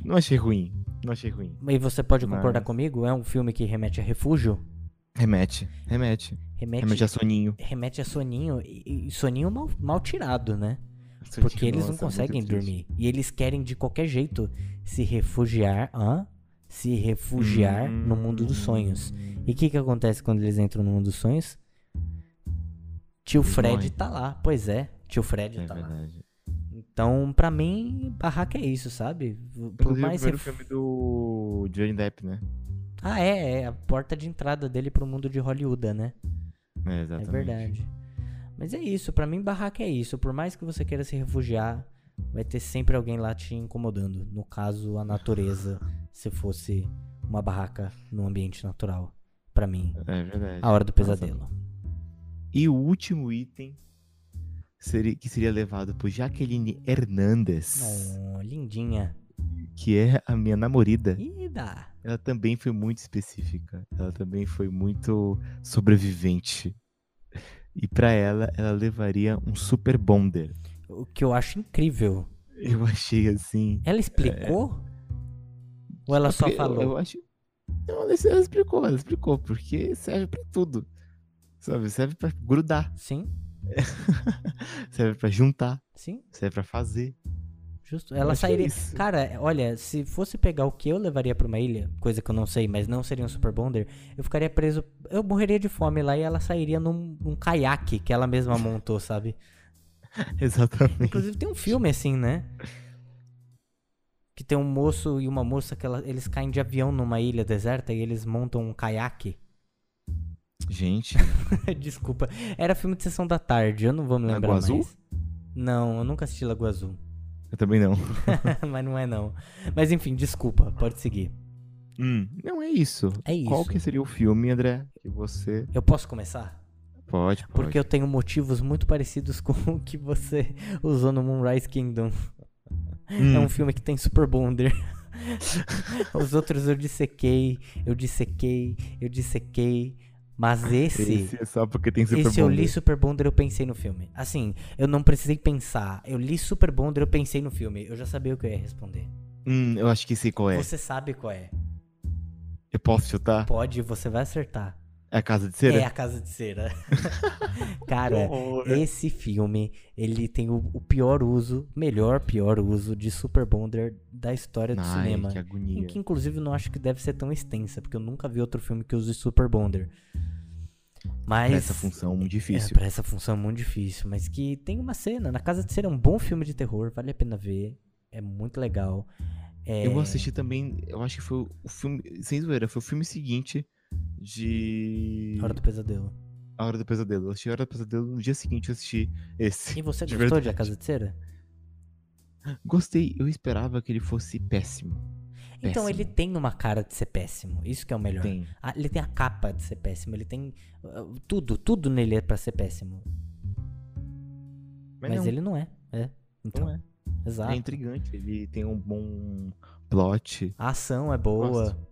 Não achei ruim. Não achei ruim. E você pode concordar Mas- comigo? É um filme que remete a refúgio? Remete. Remete. Remete, Remete a soninho. remete a soninho. E, e soninho mal, mal tirado, né? Porque eles não conseguem dormir. E eles querem de qualquer jeito se refugiar. Hã? Se refugiar no mundo dos sonhos. E o que, que acontece quando eles entram no mundo dos sonhos? Tio Fred tá lá. Pois é, tio Fred É tá lá. verdade. Então, pra mim, barraca é isso, sabe? Por Inclusive, mais o primeiro ref- filme do Johnny Depp, né? Ah, é, é a porta de entrada dele pro mundo de Hollywood, né? É, É exatamente. verdade. Mas é isso, pra mim barraca é isso. Por mais que você queira se refugiar, vai ter sempre alguém lá te incomodando. No caso, a natureza, se fosse uma barraca no ambiente natural. Pra mim, É verdade. a hora do Nossa. pesadelo. E o último item seria, que seria levado por Jaqueline Hernandes, Oh, lindinha. que é a minha namorada. Ih, dá. Ela também foi muito específica. Ela também foi muito sobrevivente. E pra ela, ela levaria um super bonder. O que eu acho incrível. Eu achei assim. Ela explicou? Ou ela só Porque falou? Eu, eu acho. Não, ela explicou, ela explicou, porque serve pra tudo. Sabe? Serve pra grudar, Sim, serve pra juntar, sim, serve pra fazer. Justo. Eu Ela é sairia. isso. Cara, olha, se fosse pegar o que eu levaria pra uma ilha, coisa que eu não sei, mas não seria um Super Bonder, eu ficaria preso. Eu morreria de fome lá e ela sairia num, num caiaque que ela mesma montou, sabe? Exatamente. Inclusive tem um filme assim, né? Que tem um moço e uma moça que ela- eles caem de avião numa ilha deserta e eles montam um caiaque. Gente, Desculpa. Era filme de sessão da tarde, eu não vou me Lagoa lembrar Azul? mais. Não, eu nunca assisti Lagoa Azul. eu também não. Mas não é não. Mas enfim, desculpa, pode seguir. Hum, não é isso. É isso. Qual que seria o filme, André, que você Eu posso começar? Pode, pode. Porque eu tenho motivos muito parecidos com o que você usou no Moonrise Kingdom. Hum, É um filme que tem Super Bonder. Os outros eu dissequei, eu dissequei, eu dissequei. Mas esse, esse é só porque tem Super esse eu li Bonder. Super Bonder, eu pensei no filme. Assim, eu não precisei pensar. Eu li Super Bonder, eu pensei no filme. Eu já sabia o que eu ia responder. Hum, eu acho que sei qual é. Você sabe qual é. Eu posso chutar? Pode, você vai acertar. É a Casa de Cera? É a Casa de Cera. Cara, esse filme, ele tem o, o pior uso, melhor pior uso de Super Bonder da história do Ai, cinema. que agonia. Em que inclusive não acho que deve ser tão extensa, porque eu nunca vi outro filme que use Super Bonder. Mas Pra essa função muito é, difícil. pra essa função é muito difícil, mas que tem uma cena. Na Casa de Cera é um bom filme de terror, vale a pena ver. É muito legal. É, Eu assisti também, eu acho que foi o filme, sem zoeira, foi o filme seguinte de Hora do Pesadelo. A Hora do Pesadelo. Eu assisti A Hora do Pesadelo, no dia seguinte eu assisti esse. E você De gostou de A verdade. Casa de Cera? Gostei, eu esperava que ele fosse péssimo. Então Péssimo. ele tem uma cara de ser péssimo. Isso que é o melhor. Tem. Ah, ele tem a capa de ser péssimo. Ele tem. ah, tudo, tudo nele é pra ser péssimo. Mas, não, ele não é. É. Então, não é. exato. É intrigante, ele tem um bom plot. A ação é boa. Gosto.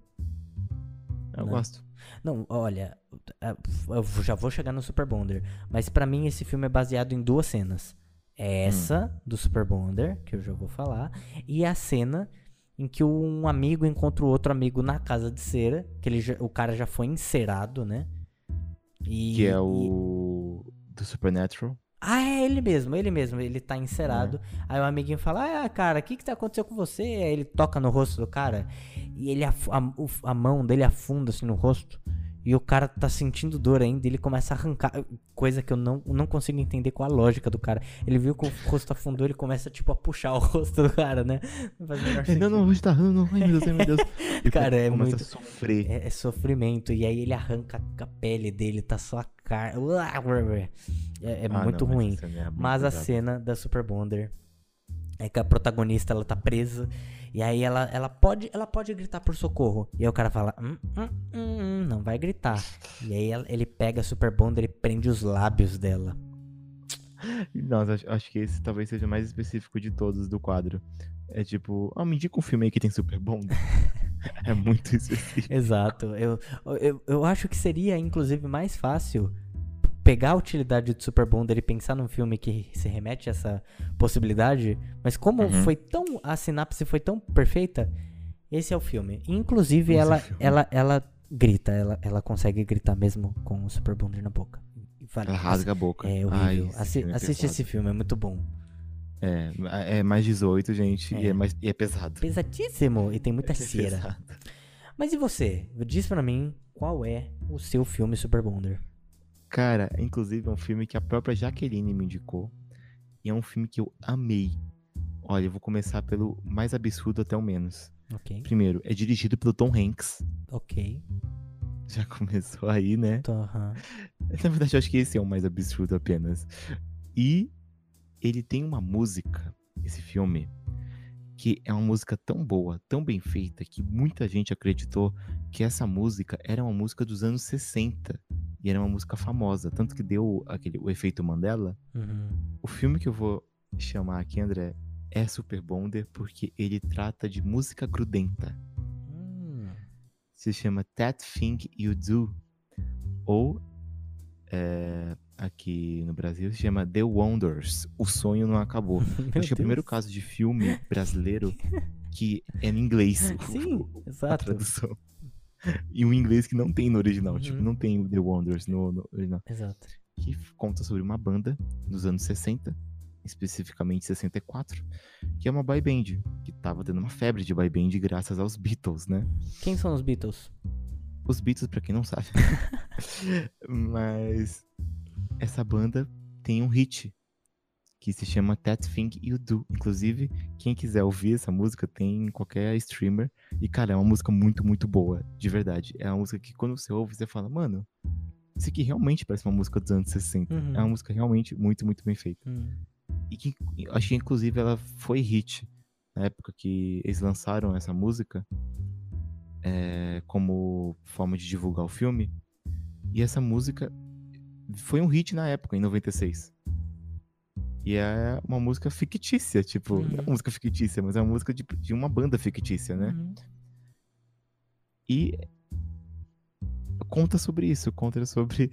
Eu Né? gosto. Não, olha, eu já vou chegar no Super Bonder, mas pra mim esse filme é baseado em duas cenas. Essa do Super Bonder, que eu já vou falar, e a cena em que um amigo encontra o outro amigo na casa de cera, que ele já- o cara já foi encerado, né? E, Que é e- o. Do Supernatural. Ah, é ele mesmo, ele mesmo, ele tá encerado. Aí o amiguinho fala: Ah, cara, o que que tá acontecendo com você? Aí ele toca no rosto do cara e ele a, o- a mão dele afunda assim no rosto. E o cara tá sentindo dor ainda, ele começa a arrancar, coisa que eu não, não consigo entender qual a lógica do cara. Ele viu que o rosto afundou, ele começa tipo a puxar o rosto do cara, né? Não faz o É, não, sentido. não, hoje tá. Não, não, ai meu Deus, ai meu Deus. E o Cara, é começa muito- a sofrer. É, é sofrimento. E aí ele arranca a pele dele, tá só a cara. É, é Ah, muito não, ruim. é muito Mas a cena da Super Bonder é que a protagonista ela tá presa e aí ela, ela pode ela pode gritar por socorro. E aí o cara fala, hum, hum, hum, hum, não vai gritar. E aí ela- ele pega a Super Bonder e prende os lábios dela. Nossa, acho, acho que esse talvez seja o mais específico de todos do quadro. É tipo, ah, me indica um filme aí que tem Super Bonder. é muito específico. Exato. Eu, eu, eu acho que seria inclusive mais fácil pegar a utilidade do Super Bonder e pensar num filme que se remete a essa possibilidade, mas como Uhum. foi tão a sinapse foi tão perfeita, esse é o filme. Inclusive Esse é ela filme. ela ela grita, ela ela consegue gritar mesmo com o Super Bonder na boca. Vale- Ela rasga a boca. É horrível. Ai, Assi- é assiste esse filme, é muito bom. É, é mais 18, gente, e, É. é mais, e é pesado. Pesadíssimo e tem muita É cera. pesado. Mas e você? Diz pra mim qual é o seu filme Super Bonder? Cara, inclusive é um filme que a própria Jaqueline me indicou. E é um filme que eu amei. Olha, eu vou começar pelo mais absurdo até o menos. Ok, Primeiro, é dirigido pelo Tom Hanks. ok. Já começou aí, né? Aham. Na verdade, eu acho que esse é o mais absurdo apenas. E ele tem uma música, esse filme, que é uma música tão boa, tão bem feita, que muita gente acreditou que essa música era uma música dos anos 60. E era uma música famosa, tanto que deu aquele, o efeito Mandela. Uhum. O filme que eu vou chamar aqui, André, é Super Bonder, porque ele trata de música grudenta. Hum. Se chama That Thing You Do, ou é, aqui no Brasil se chama The Wonders, O Sonho Não Acabou. Acho que é o primeiro Deus. caso de filme brasileiro que é em inglês Sim, o- a exato. tradução. E um inglês que não tem no original, tipo, Uhum. não tem o The Wonders no, no original. Exato. Que conta sobre uma banda dos anos 60 especificamente 64, que é uma boy band, que tava tendo uma febre de boy band graças aos Beatles, né? Quem são os Beatles? Os Beatles, pra quem não sabe. Mas essa banda tem um hit que se chama That Thing You Do. Inclusive, quem quiser ouvir essa música tem em qualquer streamer. E, cara, é uma música muito, muito boa, de verdade. É uma música que quando você ouve, você fala, mano, isso aqui realmente parece uma música dos anos 60. Uhum. É uma música realmente muito, muito bem feita. Hum. E que acho que, inclusive, ela foi hit na época que eles lançaram essa música é, como forma de divulgar o filme. E essa música foi um hit na época, em 96. E é uma música fictícia, tipo, não é Uhum. uma música fictícia, mas é uma música de, de uma banda fictícia, né? Uhum. E conta sobre isso, conta sobre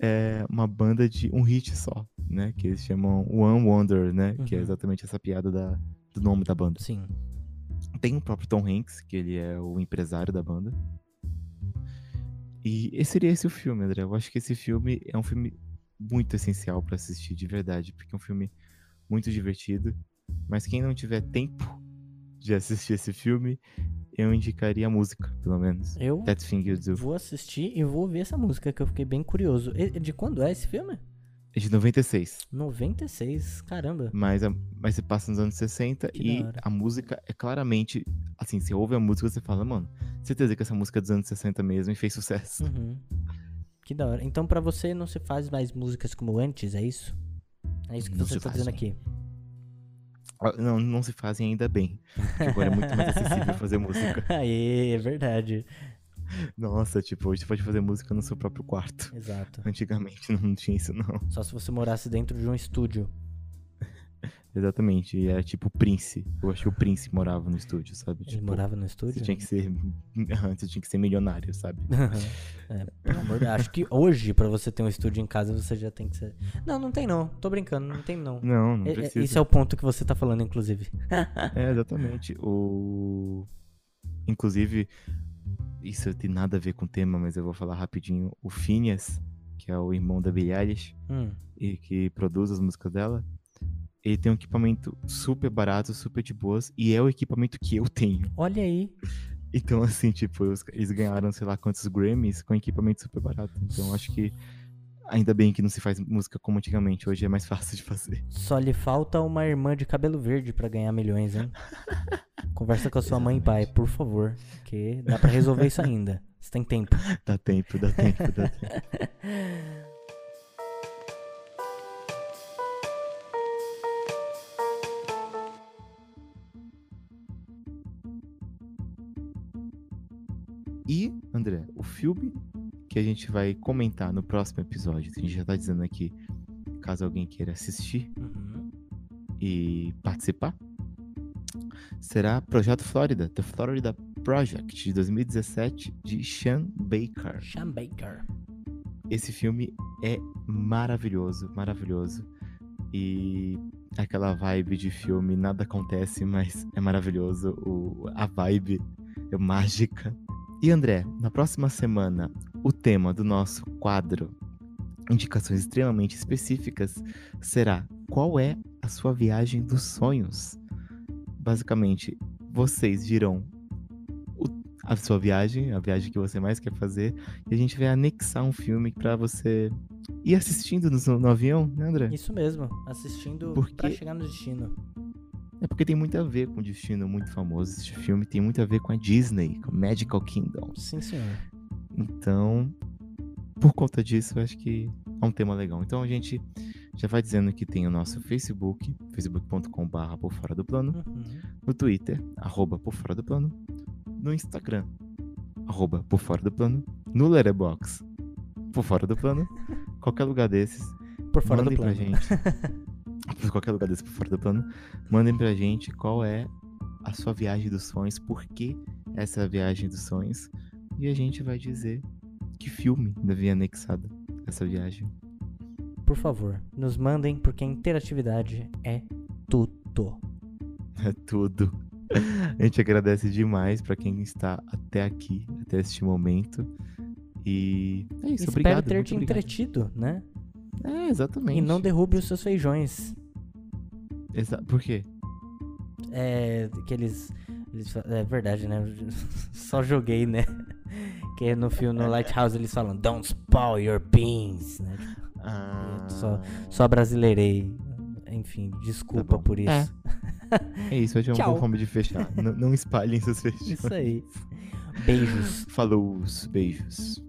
é, uma banda de um hit só, né? Que eles chamam One Wonder, né? Que é Uhum. exatamente essa piada da, do nome da banda. Sim. Tem o próprio Tom Hanks, que ele é o empresário da banda. E esse seria esse o filme, André. Eu acho que esse filme é um filme muito essencial pra assistir, de verdade, porque é um filme muito divertido. Mas quem não tiver tempo de assistir esse filme, eu indicaria a música, pelo menos. Eu That Thing You Do. vou assistir e vou ouvir essa música que eu fiquei bem curioso. E- De quando é esse filme? É de 96. 96, caramba. Mas, a- mas você passa nos anos 60 Que e da hora. a música é claramente. Assim, você ouve a música e você fala, mano, certeza que essa música é dos anos 60 mesmo e fez sucesso. Uhum. Que da hora. Então pra você não se faz mais músicas como antes, é isso? É isso que Não você tá faz, dizendo aqui. Ah, Não, não se fazem ainda bem. Porque agora é muito mais acessível fazer música. Aê, é verdade. Nossa, tipo, hoje você pode fazer música no seu próprio quarto. Exato. Antigamente não tinha isso, não. Só se você morasse dentro de um estúdio. Exatamente. E é tipo o Prince. Eu acho que o Prince morava no estúdio, sabe? Ele Tipo, morava no Você estúdio? tinha que ser. Antes tinha que ser milionário, sabe? é, pelo amor de Acho que hoje, pra você ter um estúdio em casa, você já tem que ser. Não, não tem não. Tô brincando, não tem não. Não, não É- é- precisa. Esse é o ponto que você tá falando, inclusive. É, exatamente. O... Inclusive, isso tem nada a ver com o tema, mas eu vou falar rapidinho. O Phineas, que é o irmão da Billie Eilish, Hum, e que produz as músicas dela, ele tem um equipamento super barato, super de boas, e é o equipamento que eu tenho. olha aí. Então, assim, tipo, eles ganharam sei lá quantos Grammys com equipamento super barato. Então, acho que ainda bem que não se faz música como antigamente. Hoje é mais fácil de fazer. Só lhe falta uma irmã de cabelo verde pra ganhar milhões, hein? Conversa com a sua mãe e pai, por favor. Que dá pra resolver isso ainda. Você tem tempo. Dá tempo, dá tempo, dá tempo. Filme que a gente vai comentar no próximo episódio, a gente já tá dizendo aqui, caso alguém queira assistir Uhum. e participar, será Projeto Flórida, The Florida Project, de 2017, de Sean Baker. Sean Baker. Esse filme é maravilhoso, maravilhoso. E aquela vibe de filme, nada acontece, mas é maravilhoso. O, a vibe é mágica. E André, na próxima semana, o tema do nosso quadro Indicações extremamente específicas será qual é a sua viagem dos sonhos? Basicamente, vocês dirão a sua viagem, a viagem que você mais quer fazer, e a gente vai anexar um filme pra você ir assistindo no, no avião, né, André? Isso mesmo, assistindo Porque- pra chegar no destino. É porque tem muito a ver com um destino muito famoso. Este filme tem muito a ver com a Disney, com Magical Kingdom. Sim, senhor. Então, por conta disso, eu acho que é um tema legal. Então a gente já vai dizendo que tem o nosso Facebook, facebook.com.br por fora do plano, Uhum. no Twitter, arroba por fora do plano, no Instagram, arroba por fora do plano, no Letterboxd, por fora do plano, qualquer lugar desses, Por fora do plano. pra gente. qualquer lugar desses por fora do plano, mandem pra gente qual é a sua viagem dos sonhos, por que essa é viagem dos sonhos, e a gente vai dizer que filme devia anexado essa viagem. Por favor, nos mandem, porque a interatividade é tudo. É tudo. A gente agradece demais pra quem está até aqui, até este momento. E é isso, Espero obrigado. ter te obrigado. entretido, né? É, exatamente. E não derrube os seus feijões. Exa por quê? É. Que eles. eles é verdade, né? Eu Só joguei, né? Que no filme, no Lighthouse, eles falam Don't spoil your beans, né? Ah, só- Só brasileirei. Enfim, desculpa bom. por isso. É. É isso, hoje é um forma de fechar. N- não espalhem seus feijões. Isso aí. Beijos. Falou, beijos.